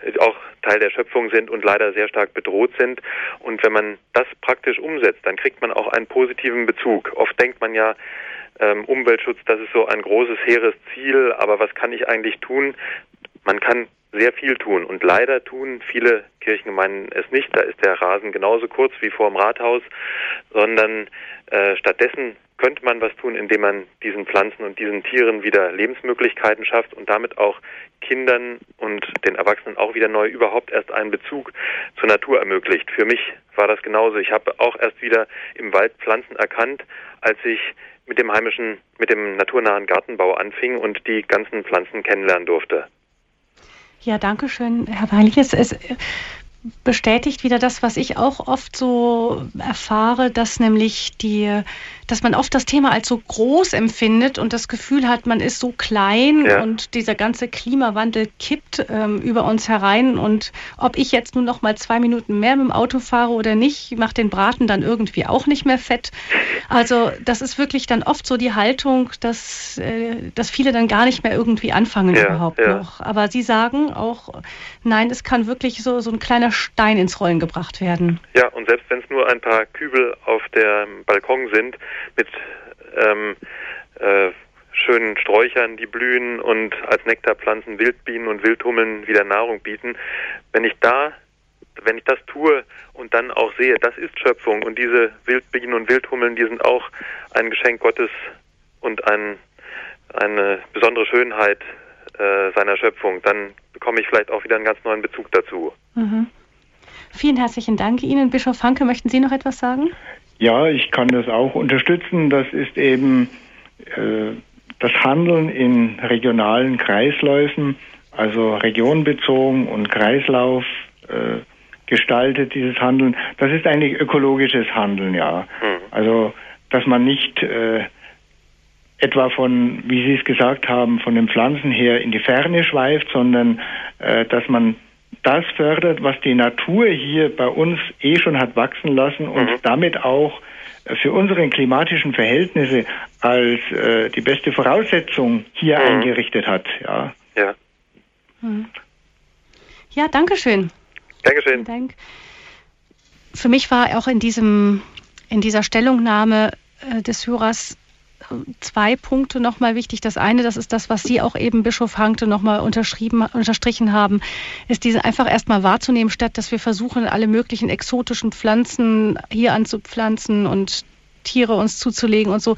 äh, auch Teil der Schöpfung sind und leider sehr stark bedroht sind. Und wenn man das praktisch umsetzt, dann kriegt man auch einen positiven Bezug. Oft denkt man ja, ähm, Umweltschutz, das ist so ein großes, hehres Ziel, aber was kann ich eigentlich tun? Man kann sehr viel tun. Und leider tun viele Kirchengemeinden es nicht. Da ist der Rasen genauso kurz wie vor dem Rathaus, sondern äh, stattdessen könnte man was tun, indem man diesen Pflanzen und diesen Tieren wieder Lebensmöglichkeiten schafft und damit auch Kindern und den Erwachsenen auch wieder neu überhaupt erst einen Bezug zur Natur ermöglicht. Für mich war das genauso. Ich habe auch erst wieder im Wald Pflanzen erkannt, als ich mit dem heimischen, mit dem naturnahen Gartenbau anfing und die ganzen Pflanzen kennenlernen durfte. Ja, danke schön, Herr Weinlich. Es, es bestätigt wieder das, was ich auch oft so erfahre, dass nämlich die, dass man oft das Thema als so groß empfindet und das Gefühl hat, man ist so klein ja. und dieser ganze Klimawandel kippt ähm, über uns herein und ob ich jetzt nur noch mal zwei Minuten mehr mit dem Auto fahre oder nicht, macht den Braten dann irgendwie auch nicht mehr fett. Also das ist wirklich dann oft so die Haltung, dass, äh, dass viele dann gar nicht mehr irgendwie anfangen ja, überhaupt ja. noch. Aber Sie sagen auch, nein, es kann wirklich so, so ein kleiner Stein ins Rollen gebracht werden. Ja, und selbst wenn es nur ein paar Kübel auf dem Balkon sind mit ähm, äh, schönen Sträuchern, die blühen und als Nektarpflanzen Wildbienen und Wildhummeln wieder Nahrung bieten, wenn ich da wenn ich das tue und dann auch sehe, das ist Schöpfung und diese Wildbienen und Wildhummeln, die sind auch ein Geschenk Gottes und ein, eine besondere Schönheit äh, seiner Schöpfung, dann bekomme ich vielleicht auch wieder einen ganz neuen Bezug dazu. Mhm. Vielen herzlichen Dank Ihnen. Bischof Hanke, möchten Sie noch etwas sagen? Ja, ich kann das auch unterstützen. Das ist eben äh, das Handeln in regionalen Kreisläufen, also regionbezogen und Kreislauf äh, gestaltet, dieses Handeln. Das ist eigentlich ökologisches Handeln, ja. Mhm. Also, dass man nicht äh, etwa von, wie Sie es gesagt haben, von den Pflanzen her in die Ferne schweift, sondern äh, dass man das fördert, was die Natur hier bei uns eh schon hat wachsen lassen und mhm. damit auch für unsere klimatischen Verhältnisse als äh, die beste Voraussetzung hier mhm. eingerichtet hat. Ja. Ja. Mhm. Ja, danke schön. Dankeschön. Dank. Für mich war auch in diesem in dieser Stellungnahme äh, des Hörers zwei Punkte nochmal wichtig. Das eine, das ist das, was Sie auch eben Bischof Hankte nochmal unterschrieben, unterstrichen haben, ist diese einfach erstmal wahrzunehmen, statt dass wir versuchen, alle möglichen exotischen Pflanzen hier anzupflanzen und Tiere uns zuzulegen und so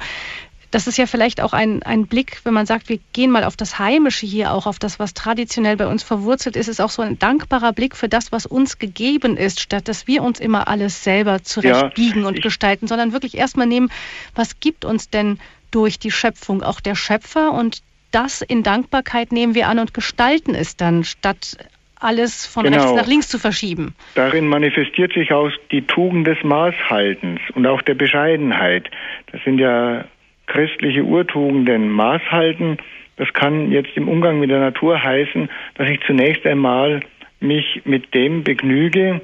das ist ja vielleicht auch ein, ein Blick, wenn man sagt, wir gehen mal auf das Heimische hier, auch auf das, was traditionell bei uns verwurzelt ist, ist auch so ein dankbarer Blick für das, was uns gegeben ist, statt dass wir uns immer alles selber zurechtbiegen ja, und gestalten, sondern wirklich erstmal nehmen, was gibt uns denn durch die Schöpfung auch der Schöpfer und das in Dankbarkeit nehmen wir an und gestalten es dann, statt alles von genau. rechts nach links zu verschieben. Darin manifestiert sich auch die Tugend des Maßhaltens und auch der Bescheidenheit. Das sind ja christliche Urtugenden. Maßhalten, das kann jetzt im Umgang mit der Natur heißen, dass ich zunächst einmal mich mit dem begnüge,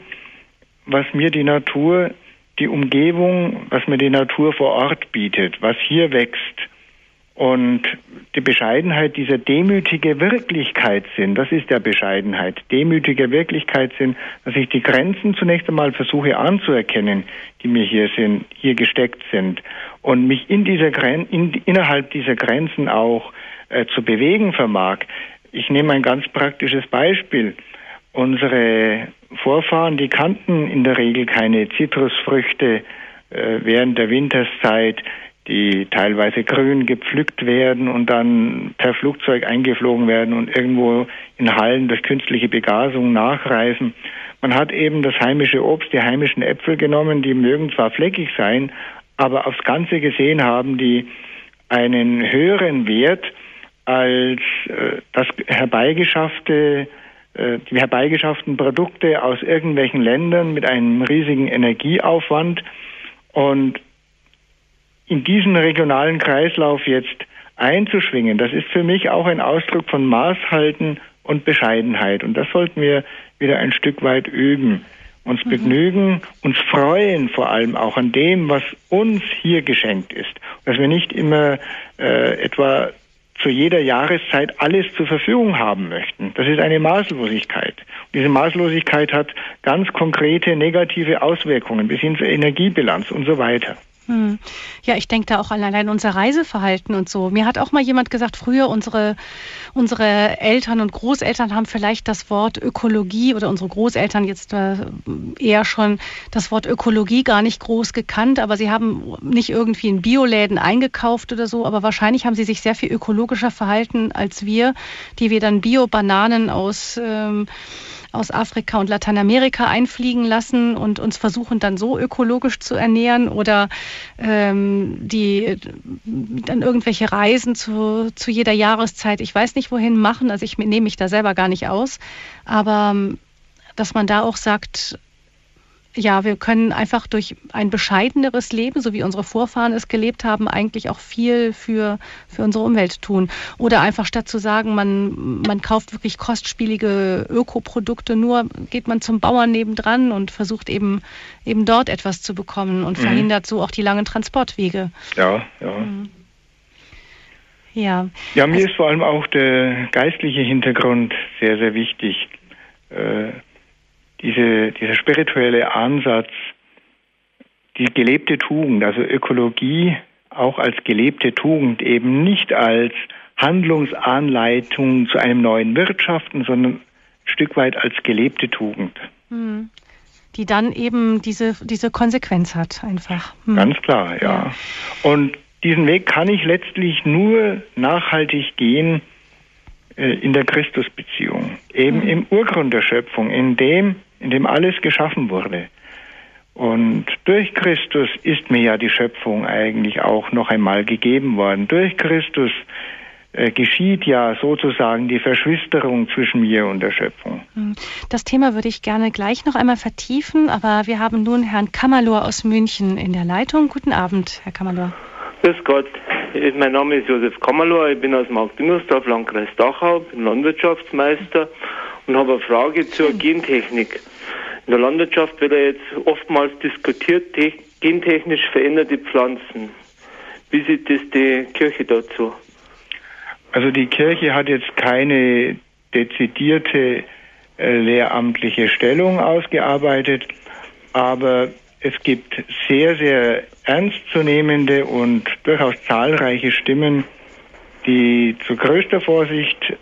was mir die Natur, die Umgebung, was mir die Natur vor Ort bietet, was hier wächst. Und die Bescheidenheit, dieser demütige Wirklichkeitssinn, das ist der Bescheidenheit, demütige Wirklichkeitssinn, dass ich die Grenzen zunächst einmal versuche anzuerkennen, die mir hier sind, hier gesteckt sind und mich in dieser Gren in, innerhalb dieser Grenzen auch äh, zu bewegen vermag. Ich nehme ein ganz praktisches Beispiel. Unsere Vorfahren, die kannten in der Regel keine Zitrusfrüchte äh, während der Winterszeit die teilweise grün gepflückt werden und dann per Flugzeug eingeflogen werden und irgendwo in Hallen durch künstliche Begasung nachreisen. Man hat eben das heimische Obst, die heimischen Äpfel genommen, die mögen zwar fleckig sein, aber aufs Ganze gesehen haben die einen höheren Wert als äh, das herbeigeschaffte äh, die herbeigeschafften Produkte aus irgendwelchen Ländern mit einem riesigen Energieaufwand und in diesen regionalen Kreislauf jetzt einzuschwingen, das ist für mich auch ein Ausdruck von Maßhalten und Bescheidenheit. Und das sollten wir wieder ein Stück weit üben. Uns mhm. begnügen, uns freuen vor allem auch an dem, was uns hier geschenkt ist. Dass wir nicht immer äh, etwa zu jeder Jahreszeit alles zur Verfügung haben möchten. Das ist eine Maßlosigkeit. Und diese Maßlosigkeit hat ganz konkrete negative Auswirkungen bis hin zur Energiebilanz und so weiter. Hm. Ja, ich denke da auch an allein unser Reiseverhalten und so. Mir hat auch mal jemand gesagt, früher unsere, unsere Eltern und Großeltern haben vielleicht das Wort Ökologie oder unsere Großeltern jetzt äh, eher schon das Wort Ökologie gar nicht groß gekannt, aber sie haben nicht irgendwie in Bioläden eingekauft oder so, aber wahrscheinlich haben sie sich sehr viel ökologischer verhalten als wir, die wir dann Bio-Bananen aus ähm, aus Afrika und Lateinamerika einfliegen lassen und uns versuchen dann so ökologisch zu ernähren oder ähm, die dann irgendwelche Reisen zu, zu jeder Jahreszeit, ich weiß nicht wohin machen, also ich nehme mich da selber gar nicht aus, aber ähm, dass man da auch sagt, ja, wir können einfach durch ein bescheideneres Leben, so wie unsere Vorfahren es gelebt haben, eigentlich auch viel für, für unsere Umwelt tun. Oder einfach statt zu sagen, man, man kauft wirklich kostspielige Ökoprodukte, nur geht man zum Bauern nebendran und versucht eben, eben dort etwas zu bekommen und mhm. verhindert so auch die langen Transportwege. Ja, ja. Mhm. Ja. Ja, mir also, ist vor allem auch der geistliche Hintergrund sehr, sehr wichtig. Äh, diese, dieser spirituelle Ansatz, die gelebte Tugend, also Ökologie auch als gelebte Tugend, eben nicht als Handlungsanleitung zu einem neuen Wirtschaften, sondern ein Stück weit als gelebte Tugend. Hm. Die dann eben diese, diese Konsequenz hat, einfach. Hm. Ganz klar, ja. ja. Und diesen Weg kann ich letztlich nur nachhaltig gehen äh, in der Christusbeziehung, eben hm. im Urgrund der Schöpfung, in dem in dem alles geschaffen wurde. Und durch Christus ist mir ja die Schöpfung eigentlich auch noch einmal gegeben worden. Durch Christus äh, geschieht ja sozusagen die Verschwisterung zwischen mir und der Schöpfung. Hm. Das Thema würde ich gerne gleich noch einmal vertiefen, aber wir haben nun Herrn Kammerlohr aus München in der Leitung. Guten Abend, Herr Kammerlohr. Grüß Gott, mein Name ist Josef Kammerlohr, ich bin aus Markt-Düngersdorf, Landkreis Dachau, bin Landwirtschaftsmeister und habe eine Frage zur Gentechnik. In der Landwirtschaft wird ja jetzt oftmals diskutiert, gentechnisch veränderte Pflanzen. Wie sieht das die Kirche dazu? Also die Kirche hat jetzt keine dezidierte äh, lehramtliche Stellung ausgearbeitet, aber es gibt sehr, sehr ernstzunehmende und durchaus zahlreiche Stimmen, die zu größter Vorsicht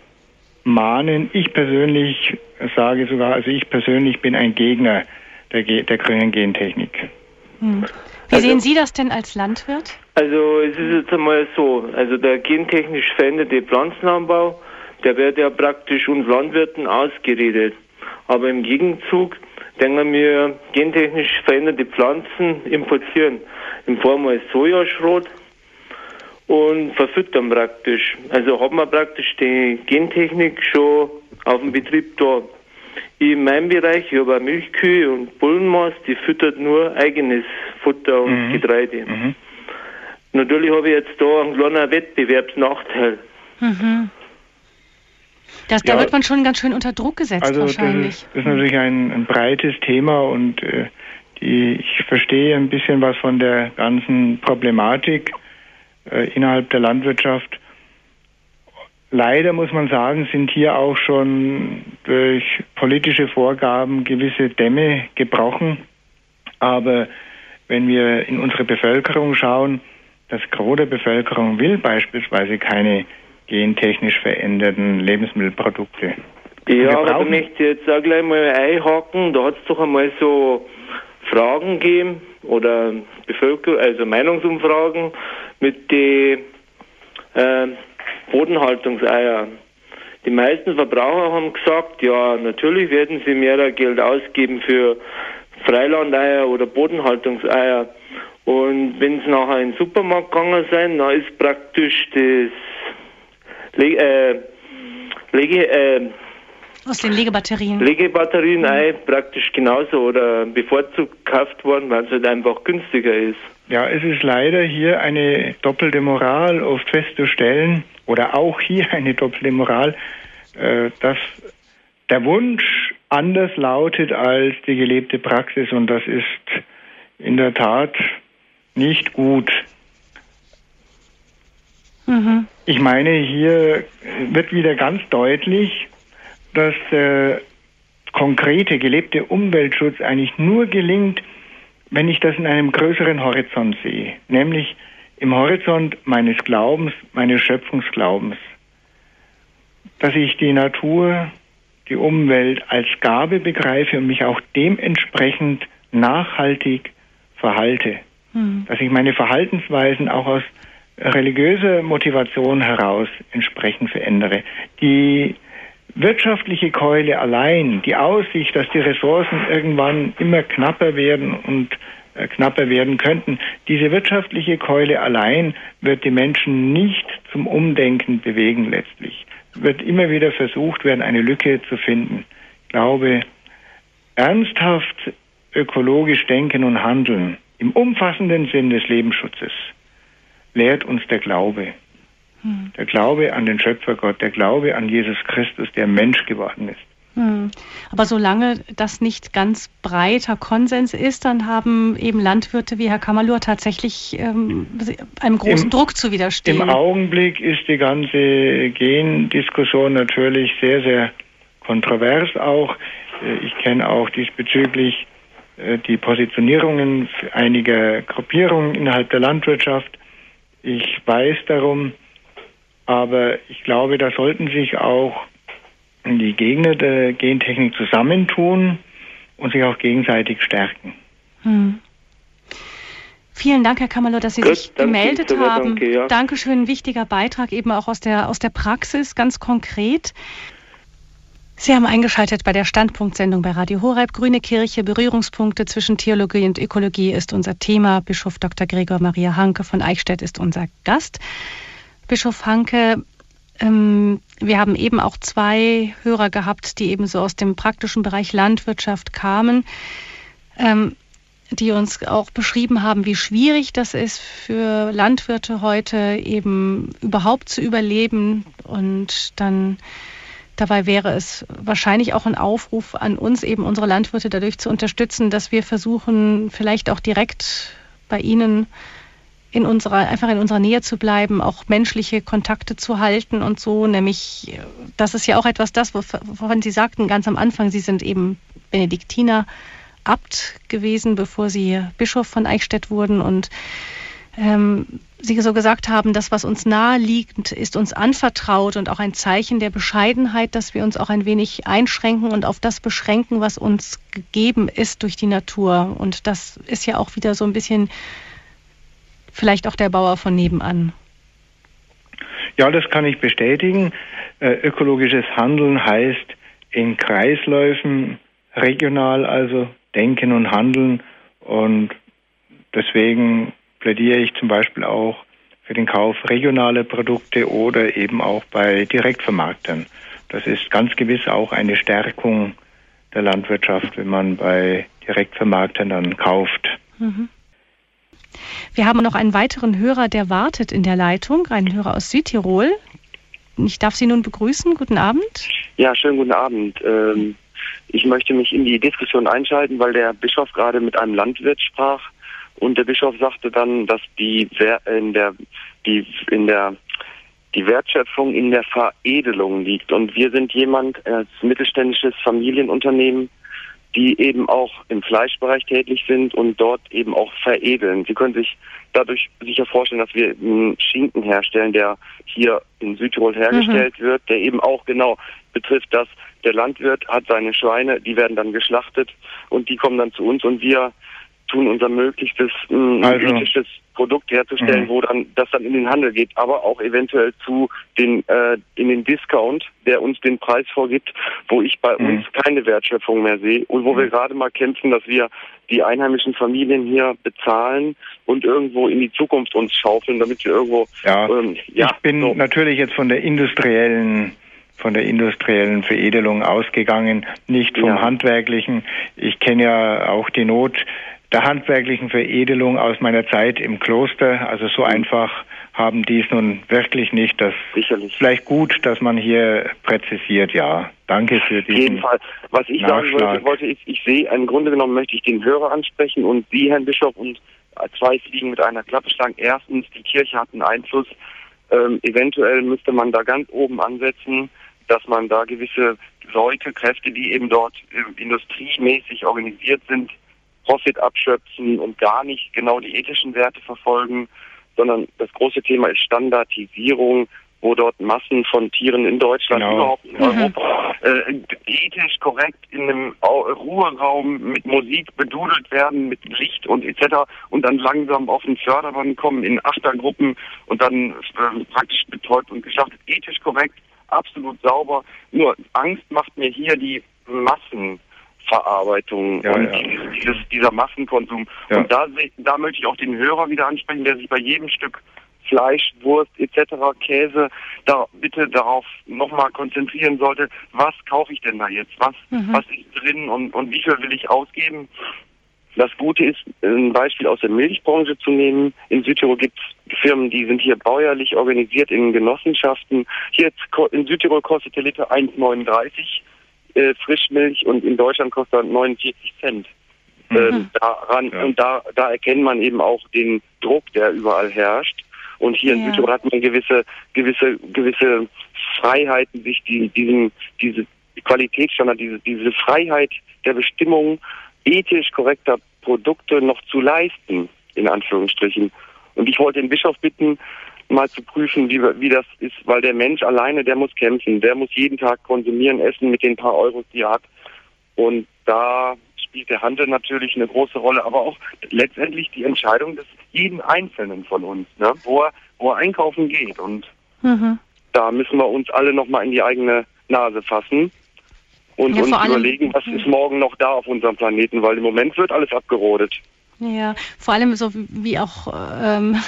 mahnen. Ich persönlich sage sogar, also ich persönlich bin ein Gegner der, der grünen Gentechnik. Hm. Wie also, sehen Sie das denn als Landwirt? Also es ist jetzt einmal so, also der gentechnisch veränderte Pflanzenanbau, der wird ja praktisch uns Landwirten ausgeredet. Aber im Gegenzug denken wir gentechnisch veränderte Pflanzen importieren in Form als Sojaschrot und verfüttern praktisch. Also hat man praktisch die Gentechnik schon auf dem Betrieb da. In meinem Bereich, ich habe Milchkühe und Bullenmaß, die füttert nur eigenes Futter und mhm. Getreide. Mhm. Natürlich habe ich jetzt da einen kleinen Wettbewerbsnachteil. Mhm. Das, da wird man schon ganz schön unter Druck gesetzt also wahrscheinlich. Das ist, das ist natürlich ein, ein, breites Thema und äh, die, ich verstehe ein bisschen was von der ganzen Problematik äh, innerhalb der Landwirtschaft. Leider muss man sagen, sind hier auch schon durch politische Vorgaben gewisse Dämme gebrochen. Aber wenn wir in unsere Bevölkerung schauen, das Gros der Bevölkerung will beispielsweise keine gentechnisch veränderten Lebensmittelprodukte. Ja, aber da möchte ich jetzt auch gleich mal einhaken. Da hat es doch einmal so Fragen gegeben oder Bevölkerung, also Meinungsumfragen mit den äh, Bodenhaltungseiern. Die meisten Verbraucher haben gesagt, ja, natürlich werden sie mehr Geld ausgeben für Freilandeier oder Bodenhaltungseier. Und wenn sie nachher in den Supermarkt gegangen sind, dann ist praktisch das Le äh, Lege, äh, aus den Legebatterien. Legebatterien mhm. ein, praktisch genauso oder bevorzugt gekauft worden, weil es halt einfach günstiger ist. Ja, es ist leider hier eine doppelte Moral oft festzustellen, oder auch hier eine doppelte Moral, äh, dass der Wunsch anders lautet als die gelebte Praxis und das ist in der Tat nicht gut. Mhm. Ich meine, hier wird wieder ganz deutlich, dass der konkrete gelebte Umweltschutz eigentlich nur gelingt, wenn ich das in einem größeren Horizont sehe, nämlich im Horizont meines Glaubens, meines Schöpfungsglaubens, dass ich die Natur, die Umwelt als Gabe begreife und mich auch dementsprechend nachhaltig verhalte, hm. dass ich meine Verhaltensweisen auch aus religiöser Motivation heraus entsprechend verändere. Die wirtschaftliche Keule allein, die Aussicht, dass die Ressourcen irgendwann immer knapper werden und äh, knapper werden könnten, diese wirtschaftliche Keule allein wird die Menschen nicht zum Umdenken bewegen letztlich. Es wird immer wieder versucht werden, eine Lücke zu finden. Ich glaube, ernsthaft ökologisch denken und handeln im umfassenden Sinn des Lebensschutzes lehrt uns der Glaube. Hm. Der Glaube an den Schöpfergott, der Glaube an Jesus Christus, der Mensch geworden ist. Hm. Aber solange das nicht ganz breiter Konsens ist, dann haben eben Landwirte wie Herr Kamalur tatsächlich ähm, einem großen Im, Druck zu widerstehen. Im Augenblick ist die ganze Gendiskussion natürlich sehr, sehr kontrovers auch. Äh, ich kenne auch diesbezüglich äh, die Positionierungen einiger Gruppierungen innerhalb der Landwirtschaft. Ich weiß darum, aber ich glaube, da sollten sich auch die Gegner der Gentechnik zusammentun und sich auch gegenseitig stärken. Hm. Vielen Dank, Herr Kammerlo, dass Sie Gut, sich gemeldet danke, haben. Danke, ja. Dankeschön, ein wichtiger Beitrag eben auch aus der, aus der Praxis, ganz konkret. Sie haben eingeschaltet bei der Standpunktsendung bei Radio Horeb. Grüne Kirche, Berührungspunkte zwischen Theologie und Ökologie ist unser Thema. Bischof Dr. Gregor Maria Hanke von Eichstätt ist unser Gast. Bischof Hanke, ähm, wir haben eben auch zwei Hörer gehabt, die eben so aus dem praktischen Bereich Landwirtschaft kamen, ähm, die uns auch beschrieben haben, wie schwierig das ist für Landwirte heute eben überhaupt zu überleben. Und dann dabei wäre es wahrscheinlich auch ein Aufruf an uns, eben unsere Landwirte dadurch zu unterstützen, dass wir versuchen, vielleicht auch direkt bei ihnen in unserer, einfach in unserer Nähe zu bleiben, auch menschliche Kontakte zu halten und so, nämlich, das ist ja auch etwas das, wovon Sie sagten ganz am Anfang, Sie sind eben Benediktiner Abt gewesen, bevor Sie Bischof von Eichstätt wurden und ähm, Sie so gesagt haben, das, was uns nahe liegt, ist uns anvertraut und auch ein Zeichen der Bescheidenheit, dass wir uns auch ein wenig einschränken und auf das beschränken, was uns gegeben ist durch die Natur. Und das ist ja auch wieder so ein bisschen vielleicht auch der Bauer von nebenan. Ja, das kann ich bestätigen. Äh, ökologisches Handeln heißt in Kreisläufen regional also denken und handeln und deswegen plädiere ich zum Beispiel auch für den Kauf regionaler Produkte oder eben auch bei Direktvermarktern. Das ist ganz gewiss auch eine Stärkung der Landwirtschaft, wenn man bei Direktvermarktern dann kauft. Mhm. Wir haben noch einen weiteren Hörer, der wartet in der Leitung, einen Hörer aus Südtirol. Ich darf Sie nun begrüßen. Guten Abend. Ja, schönen guten Abend. Ähm, ich möchte mich in die Diskussion einschalten, weil der Bischof gerade mit einem Landwirt sprach und der Bischof sagte dann, dass die in der die in der die Wertschöpfung in der Veredelung liegt. Und wir sind jemand als mittelständisches Familienunternehmen, die eben auch im Fleischbereich tätig sind und dort eben auch veredeln. Sie können sich dadurch sicher vorstellen, dass wir einen Schinken herstellen, der hier in Südtirol hergestellt mhm. wird, der eben auch genau betrifft, dass der Landwirt hat seine Schweine, die werden dann geschlachtet und die kommen dann zu uns und wir tun unser Möglichstes, ein also, ethisches Produkt herzustellen, mh. wo dann das dann in den Handel geht, aber auch eventuell zu den äh, in den Discount, der uns den Preis vorgibt, wo ich bei mh. uns keine Wertschöpfung mehr sehe und wo mh. wir gerade mal kämpfen, dass wir die einheimischen Familien hier bezahlen und irgendwo in die Zukunft uns schaufeln, damit wir irgendwo ja, ähm, ja ich bin so. natürlich jetzt von der industriellen von der industriellen Veredelung ausgegangen, nicht vom ja. handwerklichen. Ich kenne ja auch die Not der handwerklichen Veredelung aus meiner Zeit im Kloster. Also so einfach haben die es nun wirklich nicht. Das Sicherlich. vielleicht gut, dass man hier präzisiert, ja. Danke für diesen Auf jeden Fall. Was ich Nachschlag. sagen wollte, wollte ist, ich sehe, im Grunde genommen möchte ich den Hörer ansprechen und Sie, Herrn Bischof, und zwei Fliegen mit einer Klappe schlagen. Erstens, die Kirche hat einen Einfluss. Ähm, eventuell müsste man da ganz oben ansetzen, dass man da gewisse Leute, Kräfte, die eben dort äh, industriemäßig organisiert sind, Profit abschöpfen und gar nicht genau die ethischen Werte verfolgen, sondern das große Thema ist Standardisierung, wo dort Massen von Tieren in Deutschland, genau. überhaupt in Europa, äh, ethisch korrekt in einem Ruheraum mit Musik bedudelt werden, mit Licht und etc. und dann langsam auf den Förderband kommen in Achtergruppen und dann äh, praktisch betäubt und geschafft. Ethisch korrekt, absolut sauber. Nur Angst macht mir hier die Massen Verarbeitung ja, und ja. Dieses, dieser Massenkonsum. Ja. Und da, da möchte ich auch den Hörer wieder ansprechen, der sich bei jedem Stück Fleisch, Wurst etc., Käse, da bitte darauf nochmal konzentrieren sollte, was kaufe ich denn da jetzt? Was, mhm. was ist drin und, und wie viel will ich ausgeben? Das Gute ist, ein Beispiel aus der Milchbranche zu nehmen. In Südtirol gibt es Firmen, die sind hier bäuerlich organisiert in Genossenschaften. Hier in Südtirol kostet der Liter 1,39 äh, Frischmilch und in Deutschland kostet er 49 Cent. Mhm. Ähm, daran, ja. Und da, da erkennt man eben auch den Druck, der überall herrscht. Und hier ja. in Südtirol hat man gewisse, gewisse, gewisse Freiheiten, sich die, diesen, diese Qualitätsstandard, diese, diese Freiheit der Bestimmung ethisch korrekter Produkte noch zu leisten, in Anführungsstrichen. Und ich wollte den Bischof bitten, mal zu prüfen, wie, wie das ist, weil der Mensch alleine, der muss kämpfen, der muss jeden Tag konsumieren, essen mit den paar Euros, die er hat. Und da spielt der Handel natürlich eine große Rolle, aber auch letztendlich die Entscheidung des jeden Einzelnen von uns, ne, wo, er, wo er einkaufen geht. Und mhm. da müssen wir uns alle nochmal in die eigene Nase fassen und ja, uns überlegen, was ist morgen noch da auf unserem Planeten, weil im Moment wird alles abgerodet. Ja, vor allem so wie auch ähm,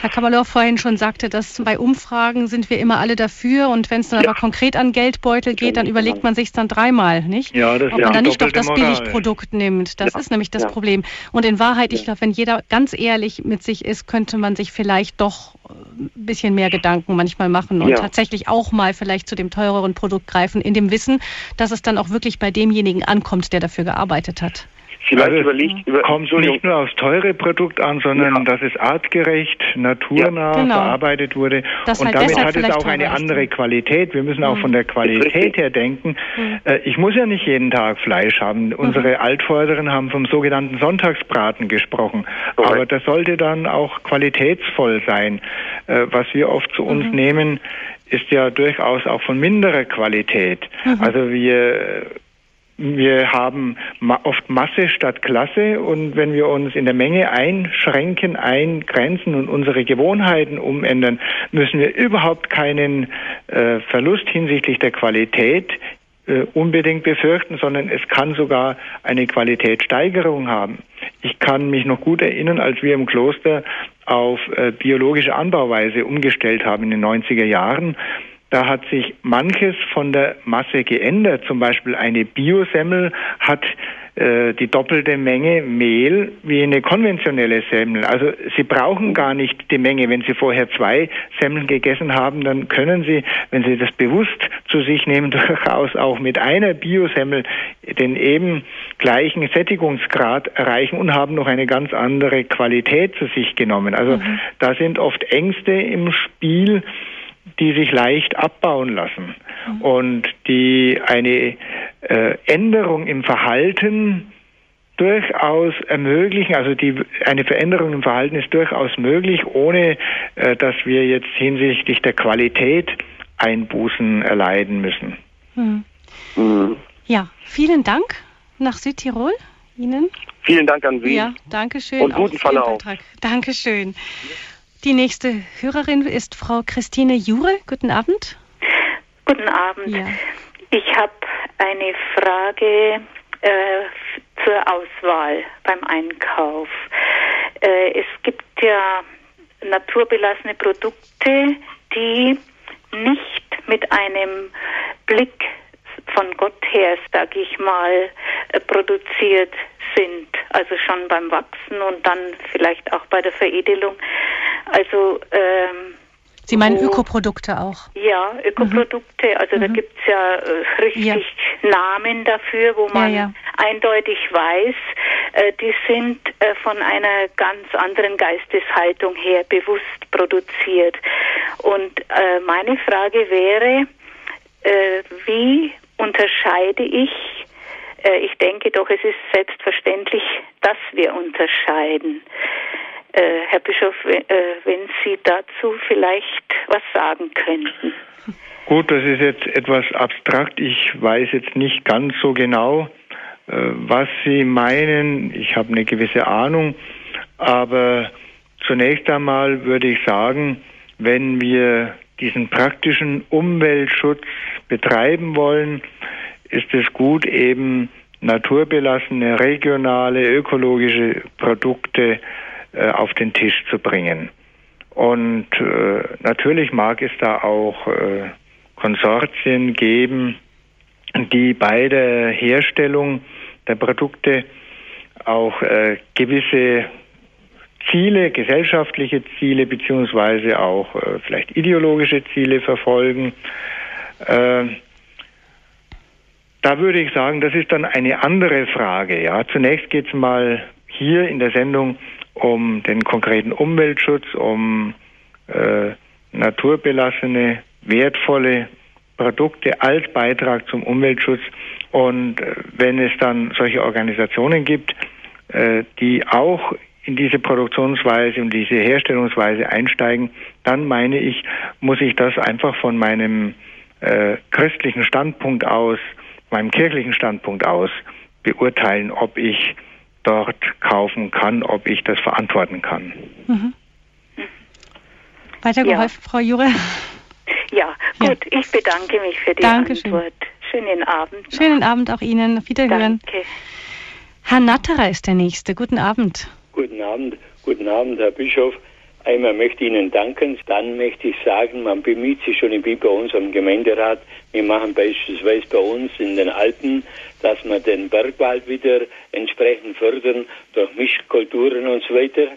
Herr Kamalor vorhin schon sagte, dass bei Umfragen sind wir immer alle dafür und wenn es dann ja. aber konkret an Geldbeutel geht, dann überlegt man sich dann dreimal, nicht? Ja, das Ob man dann nicht doch das Moral. Billigprodukt nimmt. Das ja. ist nämlich das ja. Problem. Und in Wahrheit, ich glaube, wenn jeder ganz ehrlich mit sich ist, könnte man sich vielleicht doch ein bisschen mehr Gedanken manchmal machen und tatsächlich auch mal vielleicht zu dem teureren Produkt greifen, in dem Wissen, dass es dann auch wirklich bei demjenigen ankommt, der dafür gearbeitet hat. Vielleicht also überlegt, über, kommt nicht nur aufs teure Produkt an, sondern ja. dass es artgerecht, naturnah ja, genau. verarbeitet wurde. Das und halt damit hat es auch eine andere Qualität. Wir müssen mhm. auch von der Qualität her denken. Mhm. Äh, ich muss ja nicht jeden Tag Fleisch haben. Mhm. Unsere Altvorderen haben vom sogenannten Sonntagsbraten gesprochen. Okay. Aber das sollte dann auch qualitätsvoll sein. Äh, was wir oft zu uns mhm. nehmen, ist ja durchaus auch von minderer Qualität. Mhm. Also wir wir haben oft Masse statt Klasse und wenn wir uns in der Menge einschränken, eingrenzen und unsere Gewohnheiten umändern, müssen wir überhaupt keinen äh, Verlust hinsichtlich der Qualität äh, unbedingt befürchten, sondern es kann sogar eine Qualitätssteigerung haben. Ich kann mich noch gut erinnern, als wir im Kloster auf äh, biologische Anbauweise umgestellt haben in den 90er Jahren da hat sich manches von der Masse geändert. Zum Beispiel eine Biosemmel hat äh, die doppelte Menge Mehl wie eine konventionelle Semmel. Also Sie brauchen gar nicht die Menge. Wenn Sie vorher zwei Semmeln gegessen haben, dann können Sie, wenn Sie das bewusst zu sich nehmen, durchaus auch mit einer Biosemmel den eben gleichen Sättigungsgrad erreichen und haben noch eine ganz andere Qualität zu sich genommen. Also mhm. da sind oft Ängste im Spiel, die sich leicht abbauen lassen mhm. und die eine äh, Änderung im Verhalten durchaus ermöglichen, also die, eine Veränderung im Verhalten ist durchaus möglich, ohne äh, dass wir jetzt hinsichtlich der Qualität Einbußen erleiden müssen. Mhm. Mhm. Ja, vielen Dank nach Südtirol Ihnen. Vielen Dank an Sie. Ja, danke schön. Und guten Verlauf. Dankeschön. Die nächste Hörerin ist Frau Christine Jure. Guten Abend. Guten Abend. Ja. Ich habe eine Frage äh, zur Auswahl beim Einkauf. Äh, es gibt ja naturbelassene Produkte, die nicht mit einem Blick von Gott her, sag ich mal, äh, produziert sind. Also schon beim Wachsen und dann vielleicht auch bei der Veredelung. Also ähm, Sie meinen wo, Ökoprodukte auch? Ja, Ökoprodukte. Mhm. Also mhm. da gibt es ja äh, richtig ja. Namen dafür, wo man ja, ja. eindeutig weiß, äh, die sind äh, von einer ganz anderen Geisteshaltung her bewusst produziert. Und äh, meine Frage wäre, äh, wie unterscheide ich äh, ich denke doch, es ist selbstverständlich, dass wir unterscheiden. Äh, Herr Bischof, äh, wenn Sie dazu vielleicht was sagen könnten. Gut, das ist jetzt etwas abstrakt. Ich weiß jetzt nicht ganz so genau, was Sie meinen. Ich habe eine gewisse Ahnung, aber zunächst einmal würde ich sagen, wenn wir diesen praktischen Umweltschutz betreiben wollen, ist es gut, eben naturbelassene, regionale, ökologische Produkte äh, auf den Tisch zu bringen. Und äh, natürlich mag es da auch äh, Konsortien geben, die bei der Herstellung der Produkte auch äh, gewisse Ziele, gesellschaftliche Ziele beziehungsweise auch äh, vielleicht ideologische Ziele verfolgen. Äh, da würde ich sagen, das ist dann eine andere Frage. Ja, zunächst geht es mal hier in der Sendung um den konkreten Umweltschutz, um äh, naturbelassene, wertvolle Produkte als Beitrag zum Umweltschutz. Und äh, wenn es dann solche Organisationen gibt, äh, die auch in diese Produktionsweise und diese Herstellungsweise einsteigen, dann meine ich, muss ich das einfach von meinem äh, christlichen Standpunkt aus meinem kirchlichen Standpunkt aus beurteilen, ob ich dort kaufen kann, ob ich das verantworten kann. Mhm. Weitergeholfen, ja. Frau Jure? Ja, gut, ja. ich bedanke mich für die Dankeschön. Antwort. Schönen Abend. Noch. Schönen Abend auch Ihnen. Auf Wiederhören. Danke. Herr Natterer ist der Nächste. Guten Abend. Guten Abend. Guten Abend, Herr Bischof. Einmal möchte ich Ihnen danken, dann möchte ich sagen, man bemüht sich schon wie bei uns am Gemeinderat. Wir machen beispielsweise bei uns in den Alpen, dass wir den Bergwald wieder entsprechend fördern durch Mischkulturen und so weiter.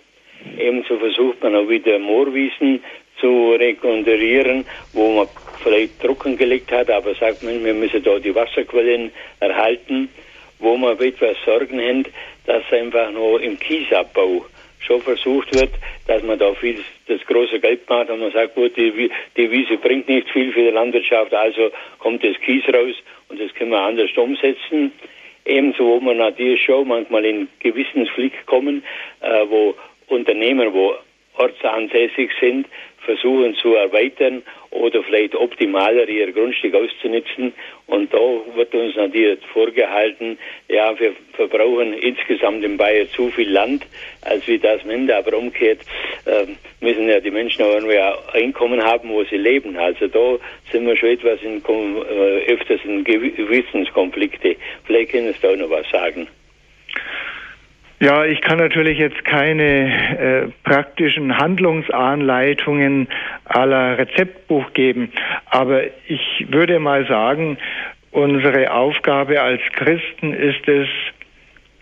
Ebenso versucht man auch wieder Moorwiesen zu rekonstruieren, wo man vielleicht trocken gelegt hat, aber sagt man, wir müssen da die Wasserquellen erhalten. Wo wir etwas Sorgen haben, dass einfach noch im Kiesabbau schon versucht wird, dass man da viel das große Geld macht und man sagt, gut, die, die Wiese bringt nicht viel für die Landwirtschaft, also kommt das Kies raus und das können wir anders umsetzen. Ebenso, wo man natürlich schon manchmal in Gewissensflick kommen, äh, wo Unternehmen, wo ortsansässig sind, versuchen zu erweitern oder vielleicht optimaler ihr Grundstück auszunutzen. Und da wird uns natürlich vorgehalten, ja, wir verbrauchen insgesamt in Bayern zu viel Land, als wie das Mende. Aber umgekehrt äh, müssen ja die Menschen auch irgendwie ein Einkommen haben, wo sie leben. Also da sind wir schon etwas in, äh, öfters in Gewissenskonflikte. Vielleicht können Sie da noch was sagen. Ja, ich kann natürlich jetzt keine äh, praktischen Handlungsanleitungen aller Rezeptbuch geben, aber ich würde mal sagen, unsere Aufgabe als Christen ist es,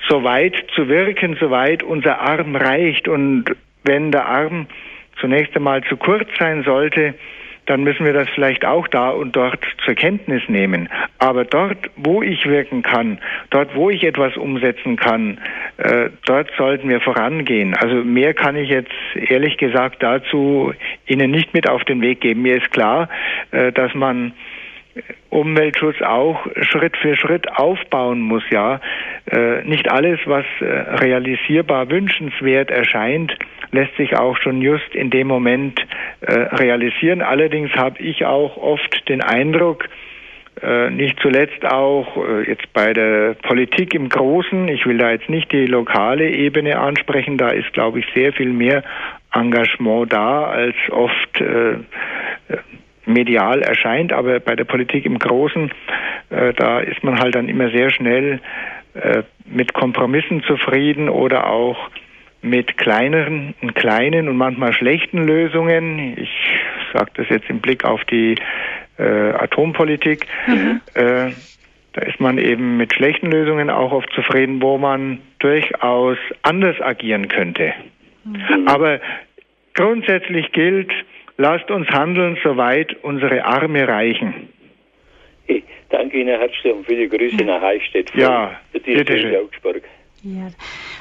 so weit zu wirken, soweit unser Arm reicht. Und wenn der Arm zunächst einmal zu kurz sein sollte, dann müssen wir das vielleicht auch da und dort zur Kenntnis nehmen. Aber dort, wo ich wirken kann, dort, wo ich etwas umsetzen kann, äh, dort sollten wir vorangehen. Also mehr kann ich jetzt ehrlich gesagt dazu Ihnen nicht mit auf den Weg geben. Mir ist klar, äh, dass man Umweltschutz auch Schritt für Schritt aufbauen muss, ja. Äh, nicht alles, was äh, realisierbar wünschenswert erscheint, lässt sich auch schon just in dem Moment äh, realisieren. Allerdings habe ich auch oft den Eindruck, nicht zuletzt auch jetzt bei der Politik im Großen, ich will da jetzt nicht die lokale Ebene ansprechen, da ist, glaube ich, sehr viel mehr Engagement da, als oft medial erscheint, aber bei der Politik im Großen, äh, da ist man halt dann immer sehr schnell äh, mit Kompromissen zufrieden oder auch mit kleineren und kleinen und manchmal schlechten Lösungen. Ich sage das jetzt im Blick auf die äh, Atompolitik. Mhm. Äh, da ist man eben mit schlechten Lösungen auch oft zufrieden, wo man durchaus anders agieren könnte. Mhm. Aber grundsätzlich gilt, lasst uns handeln, soweit unsere Arme reichen. Ich danke Ihnen herzlich und viele Grüße ja. nach Heichstätt. Ja, bitte schön. Augsburg. Ja,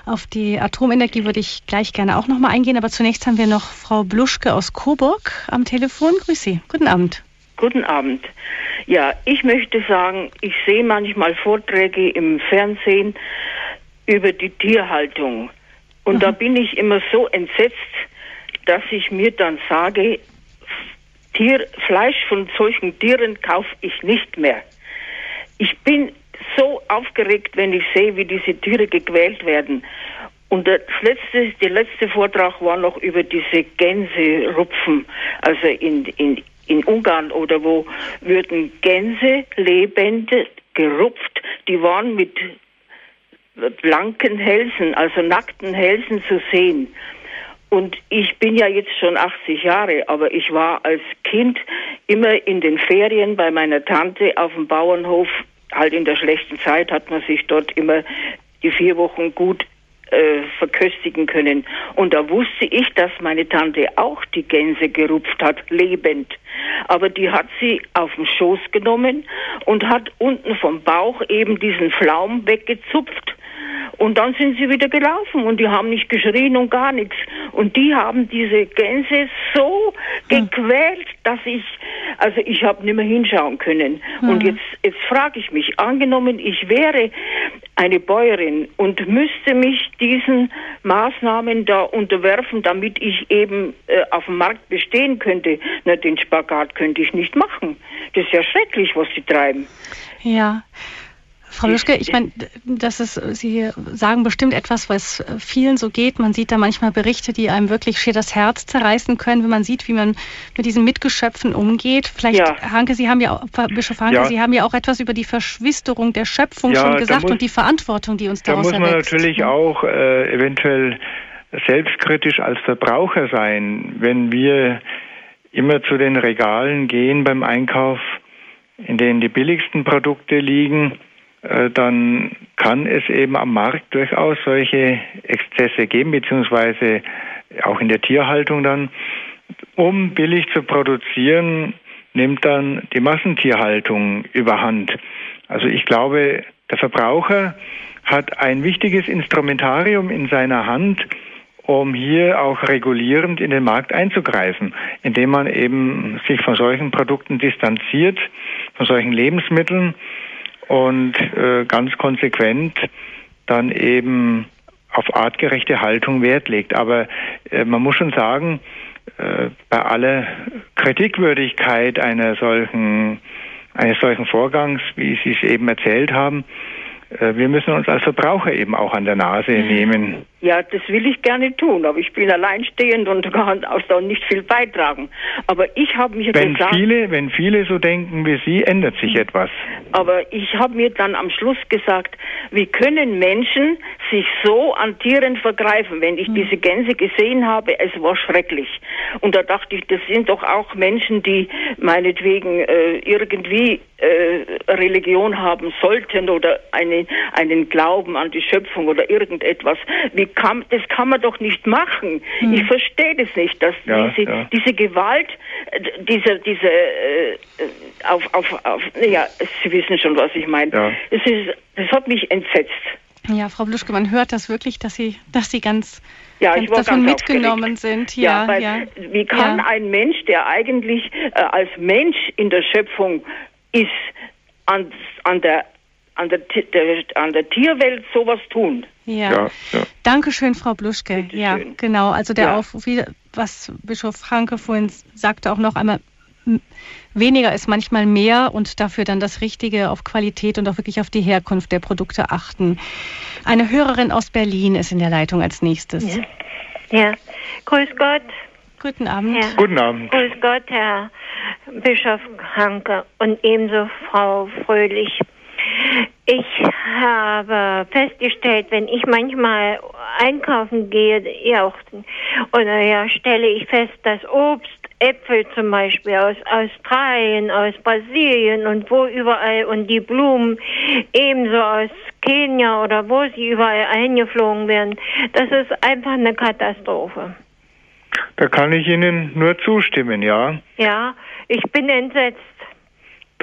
auf die Atomenergie würde ich gleich gerne auch nochmal eingehen, aber zunächst haben wir noch Frau Bluschke aus Coburg am Telefon. Grüß Sie. Guten Abend. Guten Abend. Ja, ich möchte sagen, ich sehe manchmal Vorträge im Fernsehen über die Tierhaltung. Und mhm. da bin ich immer so entsetzt, dass ich mir dann sage, Tier, Fleisch von solchen Tieren kaufe ich nicht mehr. Ich bin so aufgeregt, wenn ich sehe, wie diese Tiere gequält werden. Und das letzte, der letzte Vortrag war noch über diese Gänserupfen, also in, in, in Ungarn oder wo würden Gänse lebende gerupft, die waren mit blanken Hälsen, also nackten Hälsen zu sehen. Und ich bin ja jetzt schon 80 Jahre, aber ich war als Kind immer in den Ferien bei meiner Tante auf dem Bauernhof. Halt in der schlechten Zeit hat man sich dort immer die vier Wochen gut äh, verköstigen können. Und da wusste ich, dass meine Tante auch die Gänse gerupft hat, lebend. Aber die hat sie auf den Schoß genommen und hat unten vom Bauch eben diesen Flaum weggezupft und dann sind sie wieder gelaufen und die haben nicht geschrien und gar nichts. Und die haben diese Gänse so hm. gequält, dass ich, also ich habe nicht mehr hinschauen können. Hm. Und jetzt, jetzt frage ich mich, angenommen, ich wäre eine Bäuerin und müsste mich diesen Maßnahmen da unterwerfen, damit ich eben äh, auf dem Markt bestehen könnte. Na, den Spagat könnte ich nicht machen. Das ist ja schrecklich, was sie treiben. Ja. Frau Luschke, ich meine, das ist, Sie sagen bestimmt etwas, was vielen so geht. Man sieht da manchmal Berichte, die einem wirklich schier das Herz zerreißen können, wenn man sieht, wie man mit diesen Mitgeschöpfen umgeht. Vielleicht, ja. Hanke, Sie haben ja, Bischof Hanke, ja. Sie haben ja auch etwas über die Verschwisterung der Schöpfung ja, schon gesagt muss, und die Verantwortung, die uns daraus Da muss man erwächst. natürlich auch äh, eventuell selbstkritisch als Verbraucher sein, wenn wir immer zu den Regalen gehen beim Einkauf, in denen die billigsten Produkte liegen dann kann es eben am Markt durchaus solche Exzesse geben, beziehungsweise auch in der Tierhaltung dann. Um billig zu produzieren, nimmt dann die Massentierhaltung überhand. Also ich glaube, Der Verbraucher hat ein wichtiges Instrumentarium in seiner Hand, um hier auch regulierend in den Markt einzugreifen, indem man eben sich von solchen Produkten distanziert, von solchen Lebensmitteln und äh, ganz konsequent dann eben auf artgerechte Haltung Wert legt. Aber äh, man muss schon sagen, äh, bei aller Kritikwürdigkeit einer solchen, eines solchen Vorgangs, wie Sie es eben erzählt haben, wir müssen uns als Verbraucher eben auch an der Nase mhm. nehmen. Ja, das will ich gerne tun, aber ich bin alleinstehend und kann auch da nicht viel beitragen. Aber ich habe mich wenn gesagt, viele, wenn viele so denken wie Sie, ändert sich etwas. Aber ich habe mir dann am Schluss gesagt, wie können Menschen sich so an Tieren vergreifen? Wenn ich mhm. diese Gänse gesehen habe, es war schrecklich. Und da dachte ich, das sind doch auch Menschen, die meinetwegen äh, irgendwie äh, Religion haben sollten oder eine, einen Glauben an die Schöpfung oder irgendetwas. Wie kann, das kann man doch nicht machen. Hm. Ich verstehe das nicht, dass ja, diese, ja. diese Gewalt, äh, diese, diese äh, auf, auf, auf, ja, Sie wissen schon, was ich meine. Ja. Das, ist, das hat mich entsetzt. Ja, Frau Bluschke, man hört das wirklich, dass Sie, dass Sie ganz, ja, ganz davon ganz mitgenommen aufgeregt. sind. Ja, ja, weil, ja, Wie kann ein Mensch, der eigentlich äh, als Mensch in der Schöpfung ist, an, an der an der, der, an der Tierwelt sowas tun. Ja. ja, ja. Dankeschön, Frau Bluschke. Ja, genau. Also der ja. Aufruf, was Bischof Hanke vorhin sagte, auch noch einmal, weniger ist manchmal mehr und dafür dann das Richtige auf Qualität und auch wirklich auf die Herkunft der Produkte achten. Eine Hörerin aus Berlin ist in der Leitung als nächstes. Ja, ja. grüß Gott. Guten Abend. Herr, Guten Abend. Grüß Gott, Herr Bischof Hanke und ebenso Frau Fröhlich. Ich habe festgestellt, wenn ich manchmal einkaufen gehe, ja, oder ja, stelle ich fest, dass Obst, Äpfel zum Beispiel aus Australien, aus Brasilien und wo überall und die Blumen ebenso aus Kenia oder wo sie überall eingeflogen werden, das ist einfach eine Katastrophe. Da kann ich Ihnen nur zustimmen, ja. Ja, ich bin entsetzt.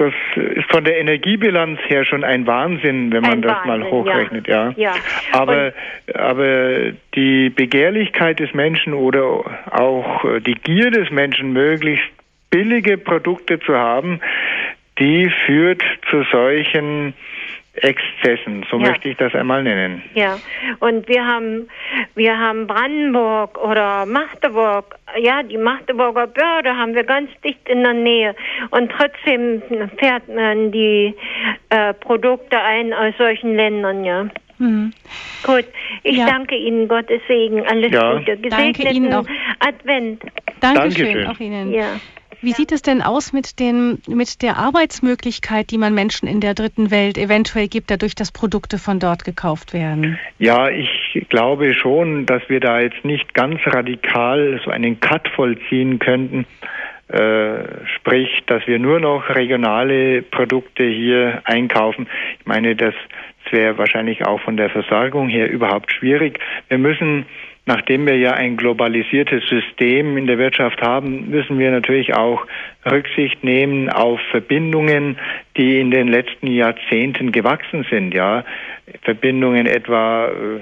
Das ist von der Energiebilanz her schon ein Wahnsinn, wenn man ein das Wahnsinn, mal hochrechnet, ja. ja. Aber, aber die Begehrlichkeit des Menschen oder auch die Gier des Menschen, möglichst billige Produkte zu haben, die führt zu solchen Exzessen, so ja. möchte ich das einmal nennen. Ja, und wir haben, wir haben Brandenburg oder Magdeburg, ja, die Magdeburger Börde haben wir ganz dicht in der Nähe und trotzdem fährt man die äh, Produkte ein aus solchen Ländern, ja. Mhm. Gut, ich ja. danke Ihnen, Gottes Segen, alles ja. Gute, gesegneten Advent. Dankeschön, Dankeschön. auch Ihnen. Ja. Wie sieht es denn aus mit, den, mit der Arbeitsmöglichkeit, die man Menschen in der dritten Welt eventuell gibt, dadurch, dass Produkte von dort gekauft werden? Ja, ich glaube schon, dass wir da jetzt nicht ganz radikal so einen Cut vollziehen könnten. Äh, sprich, dass wir nur noch regionale Produkte hier einkaufen. Ich meine, das wäre wahrscheinlich auch von der Versorgung her überhaupt schwierig. Wir müssen nachdem wir ja ein globalisiertes System in der Wirtschaft haben, müssen wir natürlich auch Rücksicht nehmen auf Verbindungen, die in den letzten Jahrzehnten gewachsen sind, ja. Verbindungen etwa äh,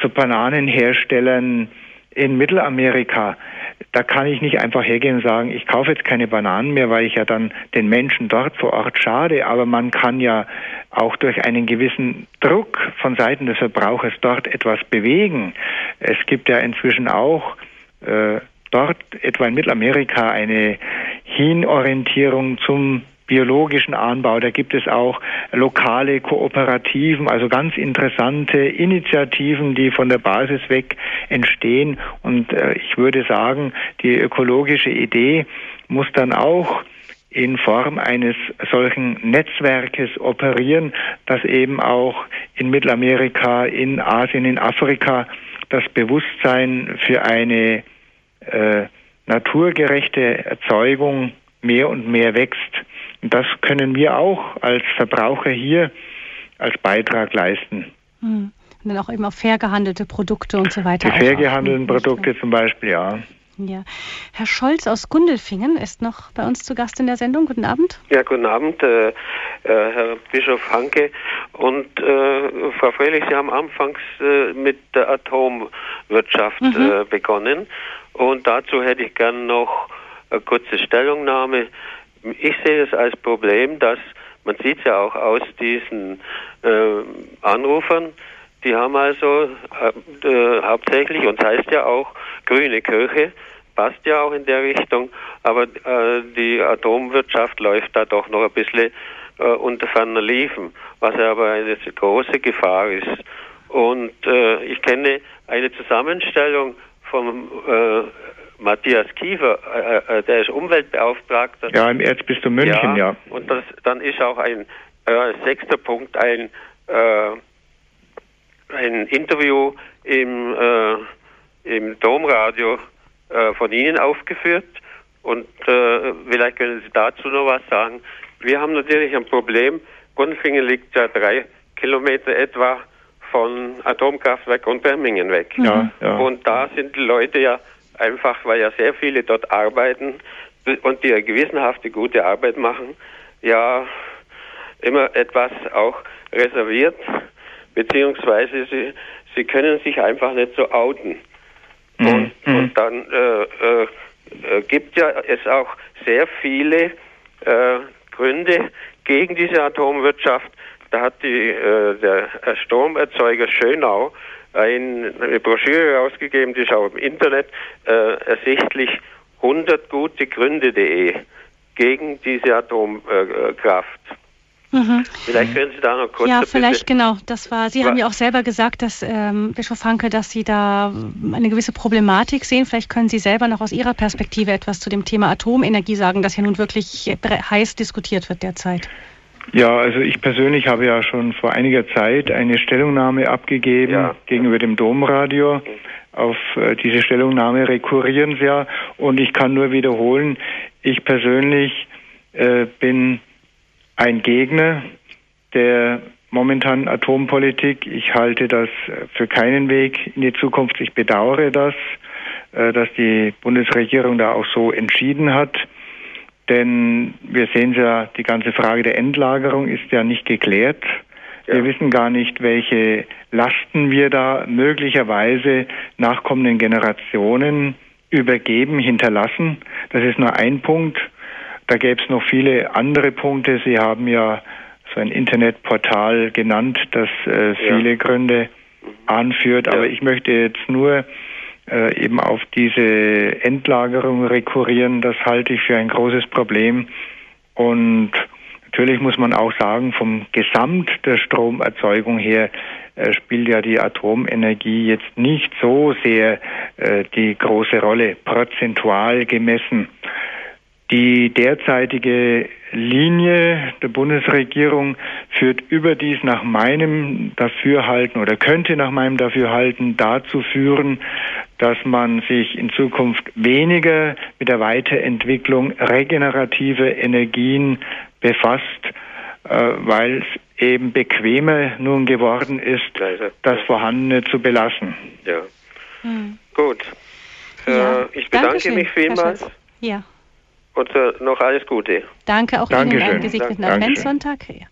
zu Bananenherstellern in Mittelamerika da kann ich nicht einfach hergehen und sagen, ich kaufe jetzt keine Bananen mehr, weil ich ja dann den Menschen dort vor Ort schade. Aber man kann ja auch durch einen gewissen Druck von Seiten des Verbrauchers dort etwas bewegen. Es gibt ja inzwischen auch äh, dort etwa in Mittelamerika eine Hinorientierung zum biologischen Anbau. Da gibt es auch lokale Kooperativen, also ganz interessante Initiativen, die von der Basis weg entstehen. Und äh, ich würde sagen, die ökologische Idee muss dann auch in Form eines solchen Netzwerkes operieren, das eben auch in Mittelamerika, in Asien, in Afrika das Bewusstsein für eine äh, naturgerechte Erzeugung mehr und mehr wächst. Und das können wir auch als Verbraucher hier als Beitrag leisten. Hm. Und dann auch eben auf fair gehandelte Produkte und so weiter. Die fair gehandelten Produkte zum Beispiel, ja. Ja. Herr Scholz aus Gundelfingen ist noch bei uns zu Gast in der Sendung. Guten Abend. Ja, guten Abend, äh, äh, Herr Bischof Hanke. Und äh, Frau Fröhlich, Sie haben anfangs äh, mit der Atomwirtschaft mhm. Äh, begonnen. Und dazu hätte ich gern noch eine kurze Stellungnahme. Ich sehe es als Problem, dass man sieht es ja auch aus diesen äh, Anrufern, die haben also äh, hauptsächlich, und heißt ja auch grüne Kirche, passt ja auch in der Richtung, aber äh, die Atomwirtschaft läuft da doch noch ein bisschen äh, unter ferner Liefen, was ja aber eine große Gefahr ist. Und äh, ich kenne eine Zusammenstellung von äh, Matthias Kiefer, äh, äh, der ist Umweltbeauftragter. Ja, im Erzbistum München, ja. ja. Und das, dann ist auch ein äh, sechster Punkt ein, äh, ein Interview im, äh, im Domradio äh, von Ihnen aufgeführt. Und vielleicht können Sie dazu noch was sagen. Wir haben natürlich ein Problem. Gunfingen liegt ja drei Kilometer etwa von Atomkraftwerk und Bermingen weg. Ja, ja. Und da sind die Leute ja einfach weil ja sehr viele dort arbeiten und die eine gewissenhafte gute Arbeit machen, ja immer etwas auch reserviert, beziehungsweise sie, sie können sich einfach nicht so outen. Mhm. Und, mhm. und dann äh, äh, äh, gibt ja es auch sehr viele äh, Gründe gegen diese Atomwirtschaft. Da hat die, äh, der Stromerzeuger Schönau eine Broschüre rausgegeben, die ist auch im Internet äh, ersichtlich, 100 gute Gründe.de gegen diese Atomkraft. Mhm. Vielleicht können Sie da noch kurz. Ja, vielleicht genau. Das war. Sie haben ja auch selber gesagt, dass ähm, Bischof Hanke, dass Sie da eine gewisse Problematik sehen. Vielleicht können Sie selber noch aus Ihrer Perspektive etwas zu dem Thema Atomenergie sagen, das ja nun wirklich heiß diskutiert wird derzeit. Ja, also ich persönlich habe ja schon vor einiger Zeit eine Stellungnahme abgegeben ja. gegenüber dem Domradio. Auf äh, diese Stellungnahme rekurrieren sie ja und ich kann nur wiederholen, ich persönlich äh, bin ein Gegner der momentanen Atompolitik. Ich halte das für keinen Weg in die Zukunft. Ich bedauere das, äh, dass die Bundesregierung da auch so entschieden hat. Denn wir sehen ja, die ganze Frage der Endlagerung ist ja nicht geklärt. Ja. Wir wissen gar nicht, welche Lasten wir da möglicherweise nachkommenden Generationen übergeben, hinterlassen. Das ist nur ein Punkt. Da gäbe es noch viele andere Punkte. Sie haben ja so ein Internetportal genannt, das äh, viele ja. Gründe anführt. Aber ich möchte jetzt nur äh, eben auf diese Endlagerung rekurrieren, das halte ich für ein großes Problem. Und natürlich muss man auch sagen, vom Gesamt der Stromerzeugung her äh, spielt ja die Atomenergie jetzt nicht so sehr äh, die große Rolle, prozentual gemessen. Die derzeitige Linie der Bundesregierung führt überdies nach meinem Dafürhalten oder könnte nach meinem Dafürhalten dazu führen, dass man sich in Zukunft weniger mit der Weiterentwicklung regenerativer Energien befasst, äh, weil es eben bequemer nun geworden ist, das Vorhandene zu belassen. Ja. Hm. Gut. Ja. Äh, ich bedanke mich vielmals. Ja. Und äh, noch alles Gute. Danke auch Dankeschön. Ihnen einen gesegneten Adventssonntag. Ja.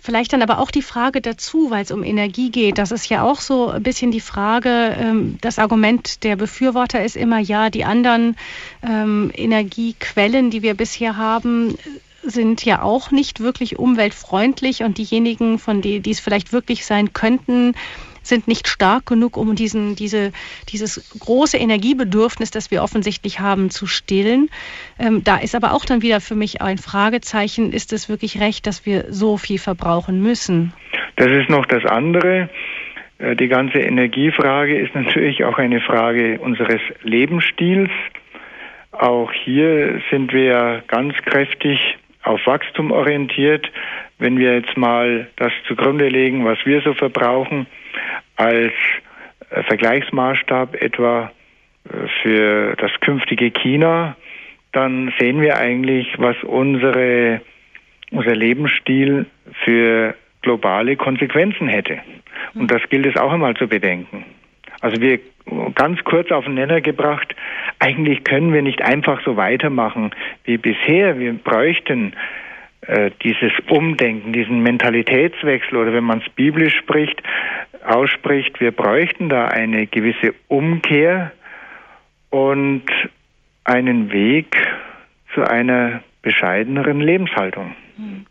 Vielleicht dann aber auch die Frage dazu, weil es um Energie geht. Das ist ja auch so ein bisschen die Frage. Ähm, das Argument der Befürworter ist immer, ja, die anderen ähm, Energiequellen, die wir bisher haben, sind ja auch nicht wirklich umweltfreundlich und diejenigen, von denen die es vielleicht wirklich sein könnten, sind nicht stark genug, um diesen, diese, dieses große Energiebedürfnis, das wir offensichtlich haben, zu stillen. Ähm, da ist aber auch dann wieder für mich ein Fragezeichen, ist es wirklich recht, dass wir so viel verbrauchen müssen? Das ist noch das andere. Äh, die ganze Energiefrage ist natürlich auch eine Frage unseres Lebensstils. Auch hier sind wir ganz kräftig auf Wachstum orientiert. Wenn wir jetzt mal das zugrunde legen, was wir so verbrauchen, als äh, Vergleichsmaßstab etwa äh, für das künftige China, dann sehen wir eigentlich, was unsere, unser Lebensstil für globale Konsequenzen hätte. Und das gilt es auch einmal zu bedenken. Also wir ganz kurz auf den Nenner gebracht, eigentlich können wir nicht einfach so weitermachen wie bisher. Wir bräuchten dieses Umdenken, diesen Mentalitätswechsel oder wenn man es biblisch spricht, ausspricht, wir bräuchten da eine gewisse Umkehr und einen Weg zu einer bescheideneren Lebenshaltung. Hm.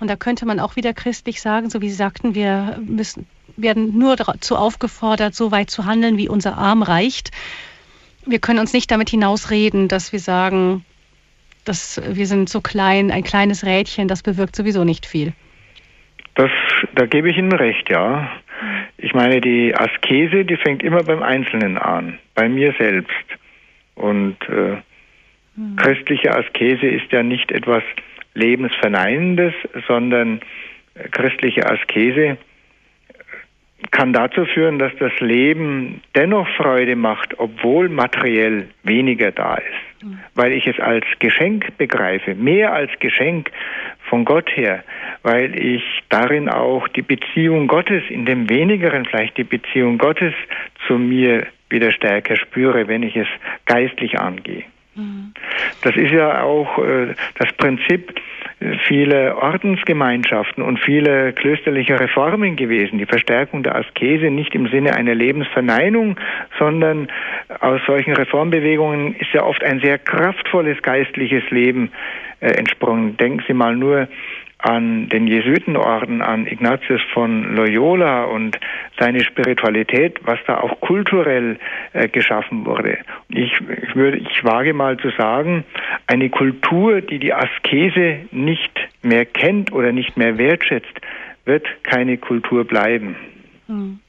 Und da könnte man auch wieder christlich sagen, so wie Sie sagten, wir müssen, werden nur dazu aufgefordert, so weit zu handeln, wie unser Arm reicht. Wir können uns nicht damit hinausreden, dass wir sagen, dass wir sind so klein, ein kleines Rädchen, das bewirkt sowieso nicht viel. Das, da gebe ich Ihnen recht, ja. Ich meine, die Askese, die fängt immer beim Einzelnen an, bei mir selbst. Und äh, hm. christliche Askese ist ja nicht etwas Lebensverneinendes, sondern äh, christliche Askese kann dazu führen, dass das Leben dennoch Freude macht, obwohl materiell weniger da ist. Weil ich es als Geschenk begreife, mehr als Geschenk von Gott her, weil ich darin auch die Beziehung Gottes, in dem wenigeren vielleicht die Beziehung Gottes zu mir wieder stärker spüre, wenn ich es geistlich angehe. Das ist ja auch äh, das Prinzip vieler Ordensgemeinschaften und vieler klösterlicher Reformen gewesen. Die Verstärkung der Askese nicht im Sinne einer Lebensverneinung, sondern aus solchen Reformbewegungen ist ja oft ein sehr kraftvolles geistliches Leben äh, entsprungen. Denken Sie mal nur an den Jesuitenorden, an Ignatius von Loyola und seine Spiritualität, was da auch kulturell äh, geschaffen wurde. Ich, ich würde, ich wage mal zu sagen, eine Kultur, die die Askese nicht mehr kennt oder nicht mehr wertschätzt, wird keine Kultur bleiben. Hm.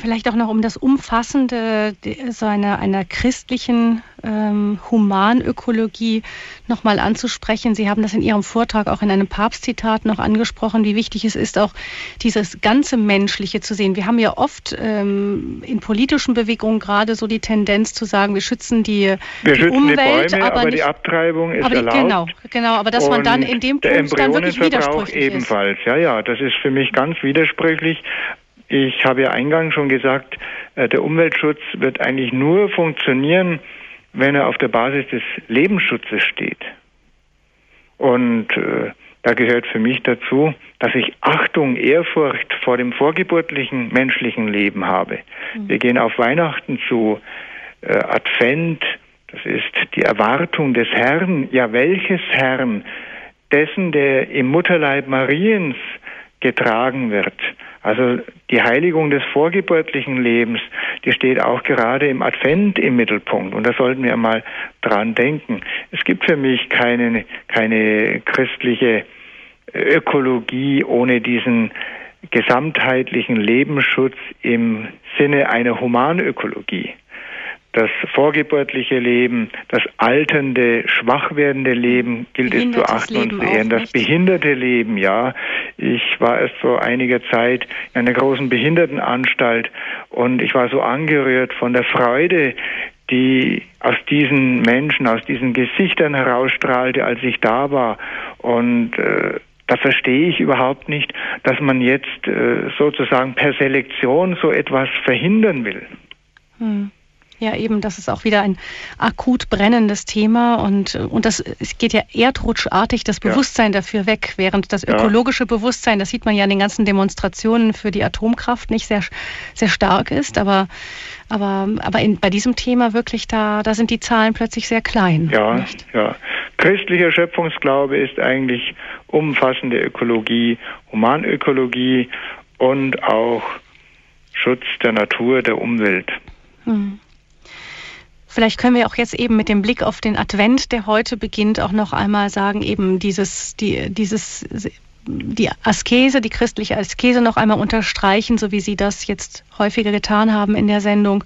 Vielleicht auch noch um das Umfassende so einer, einer christlichen ähm, Humanökologie nochmal anzusprechen. Sie haben das in Ihrem Vortrag auch in einem Papstzitat noch angesprochen, wie wichtig es ist, auch dieses ganze Menschliche zu sehen. Wir haben ja oft ähm, in politischen Bewegungen gerade so die Tendenz zu sagen, wir schützen die, wir die schützen Umwelt, die Bäume, aber, aber nicht, die Abtreibung ist aber erlaubt. Genau, genau, aber dass man dann in dem Punkt dann wirklich widersprüchlich ebenfalls. Ja, ja, das ist für mich ganz widersprüchlich. Ich habe ja eingangs schon gesagt, äh, der Umweltschutz wird eigentlich nur funktionieren, wenn er auf der Basis des Lebensschutzes steht. Und äh, da gehört für mich dazu, dass ich Achtung, Ehrfurcht vor dem vorgeburtlichen menschlichen Leben habe. Mhm. Wir gehen auf Weihnachten zu, äh, Advent, das ist die Erwartung des Herrn. Ja, welches Herrn? Dessen, der im Mutterleib Mariens getragen wird. Also die Heiligung des vorgeburtlichen Lebens, die steht auch gerade im Advent im Mittelpunkt. Und da sollten wir mal dran denken. Es gibt für mich keine, keine christliche Ökologie ohne diesen gesamtheitlichen Lebensschutz im Sinne einer Humanökologie das vorgeburtliche Leben, das alternde, schwach werdende Leben gilt es zu achten Leben und zu ehren. Das behinderte Leben, ja. Ich war erst vor einiger Zeit in einer großen Behindertenanstalt und ich war so angerührt von der Freude, die aus diesen Menschen, aus diesen Gesichtern herausstrahlte, als ich da war. Und äh, da verstehe ich überhaupt nicht, dass man jetzt äh, sozusagen per Selektion so etwas verhindern will. Hm. Ja, eben, das ist auch wieder ein akut brennendes Thema und, und das es geht ja erdrutschartig das Bewusstsein ja. dafür weg, während das ökologische ja. Bewusstsein, das sieht man ja in den ganzen Demonstrationen für die Atomkraft nicht sehr, sehr stark ist, aber, aber, aber in, bei diesem Thema wirklich, da, da sind die Zahlen plötzlich sehr klein. Ja, nicht? ja. Christlicher Schöpfungsglaube ist eigentlich umfassende Ökologie, Humanökologie und auch Schutz der Natur, der Umwelt. Hm. Vielleicht können wir auch jetzt eben mit dem Blick auf den Advent, der heute beginnt, auch noch einmal sagen, eben dieses, die, dieses die Askese, die christliche Askese noch einmal unterstreichen, so wie Sie das jetzt häufiger getan haben in der Sendung.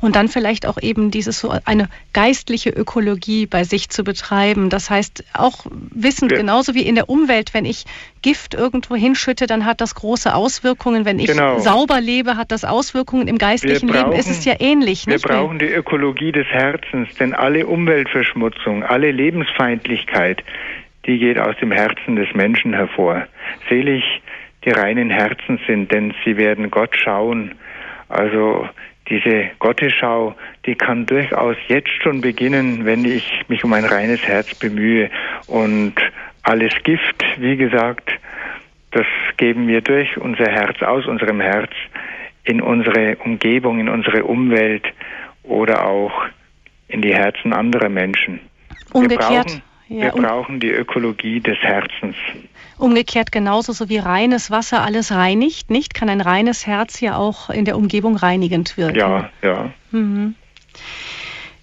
Und dann vielleicht auch eben dieses so eine geistliche Ökologie bei sich zu betreiben. Das heißt auch wissend, ja. genauso wie in der Umwelt, wenn ich Gift irgendwo hinschütte, dann hat das große Auswirkungen. Wenn ich genau. sauber lebe, hat das Auswirkungen im geistlichen brauchen, Leben. Ist es ja ähnlich. Wir brauchen die Ökologie des Herzens, denn alle Umweltverschmutzung, alle Lebensfeindlichkeit, die geht aus dem Herzen des Menschen hervor. Selig die reinen Herzen sind, denn sie werden Gott schauen. Also diese Gottesschau, die kann durchaus jetzt schon beginnen, wenn ich mich um ein reines Herz bemühe. Und alles Gift, wie gesagt, das geben wir durch unser Herz, aus unserem Herz, in unsere Umgebung, in unsere Umwelt oder auch in die Herzen anderer Menschen. Umgekehrt. Wir brauchen, ja, wir brauchen die Ökologie des Herzens. Umgekehrt genauso, so wie reines Wasser alles reinigt, nicht? Kann ein reines Herz ja auch in der Umgebung reinigend wirken. Ja, ja. Mhm.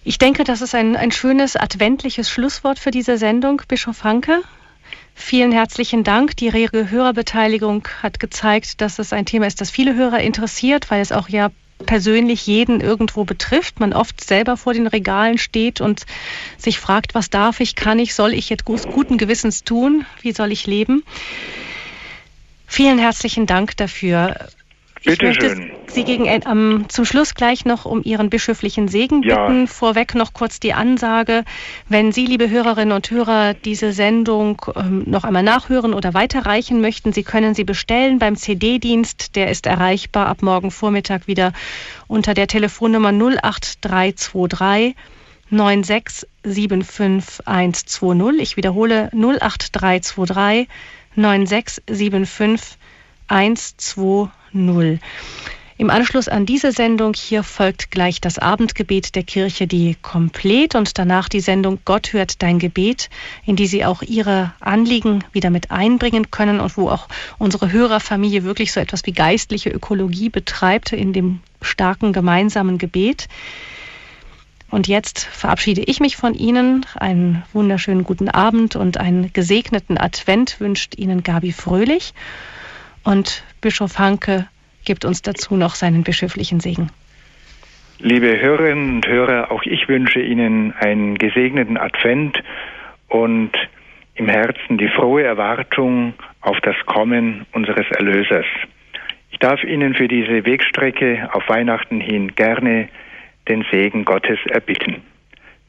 Ich denke, das ist ein, ein schönes adventliches Schlusswort für diese Sendung, Bischof Hanke. Vielen herzlichen Dank. Die rege Hörerbeteiligung hat gezeigt, dass es ein Thema ist, das viele Hörer interessiert, weil es auch ja persönlich jeden irgendwo betrifft. Man oft selber vor den Regalen steht und sich fragt, was darf ich, kann ich, soll ich jetzt guten Gewissens tun? Wie soll ich leben? Vielen herzlichen Dank dafür. Bitte ich möchte schön. Sie gegen, ähm, zum Schluss gleich noch um Ihren bischöflichen Segen bitten. Ja. Vorweg noch kurz die Ansage. Wenn Sie, liebe Hörerinnen und Hörer, diese Sendung ähm, noch einmal nachhören oder weiterreichen möchten, Sie können sie bestellen beim CD-Dienst. Der ist erreichbar ab morgen Vormittag wieder unter der Telefonnummer 08323 9675120. Ich wiederhole 08323 9675120. 0. Im Anschluss an diese Sendung hier folgt gleich das Abendgebet der Kirche, die komplett und danach die Sendung Gott hört dein Gebet, in die Sie auch Ihre Anliegen wieder mit einbringen können und wo auch unsere Hörerfamilie wirklich so etwas wie geistliche Ökologie betreibt in dem starken gemeinsamen Gebet. Und jetzt verabschiede ich mich von Ihnen. Einen wunderschönen guten Abend und einen gesegneten Advent wünscht Ihnen Gabi Fröhlich. Und Bischof Hanke gibt uns dazu noch seinen bischöflichen Segen. Liebe Hörerinnen und Hörer, auch ich wünsche Ihnen einen gesegneten Advent und im Herzen die frohe Erwartung auf das Kommen unseres Erlösers. Ich darf Ihnen für diese Wegstrecke auf Weihnachten hin gerne den Segen Gottes erbitten.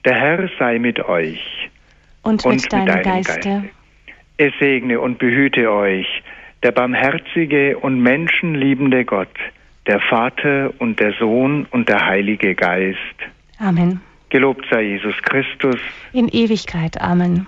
Der Herr sei mit euch und, und mit, deinem, deinem Geiste. Geiste. Er segne und behüte euch der barmherzige und menschenliebende Gott, der Vater und der Sohn und der Heilige Geist. Amen. Gelobt sei Jesus Christus. In Ewigkeit. Amen.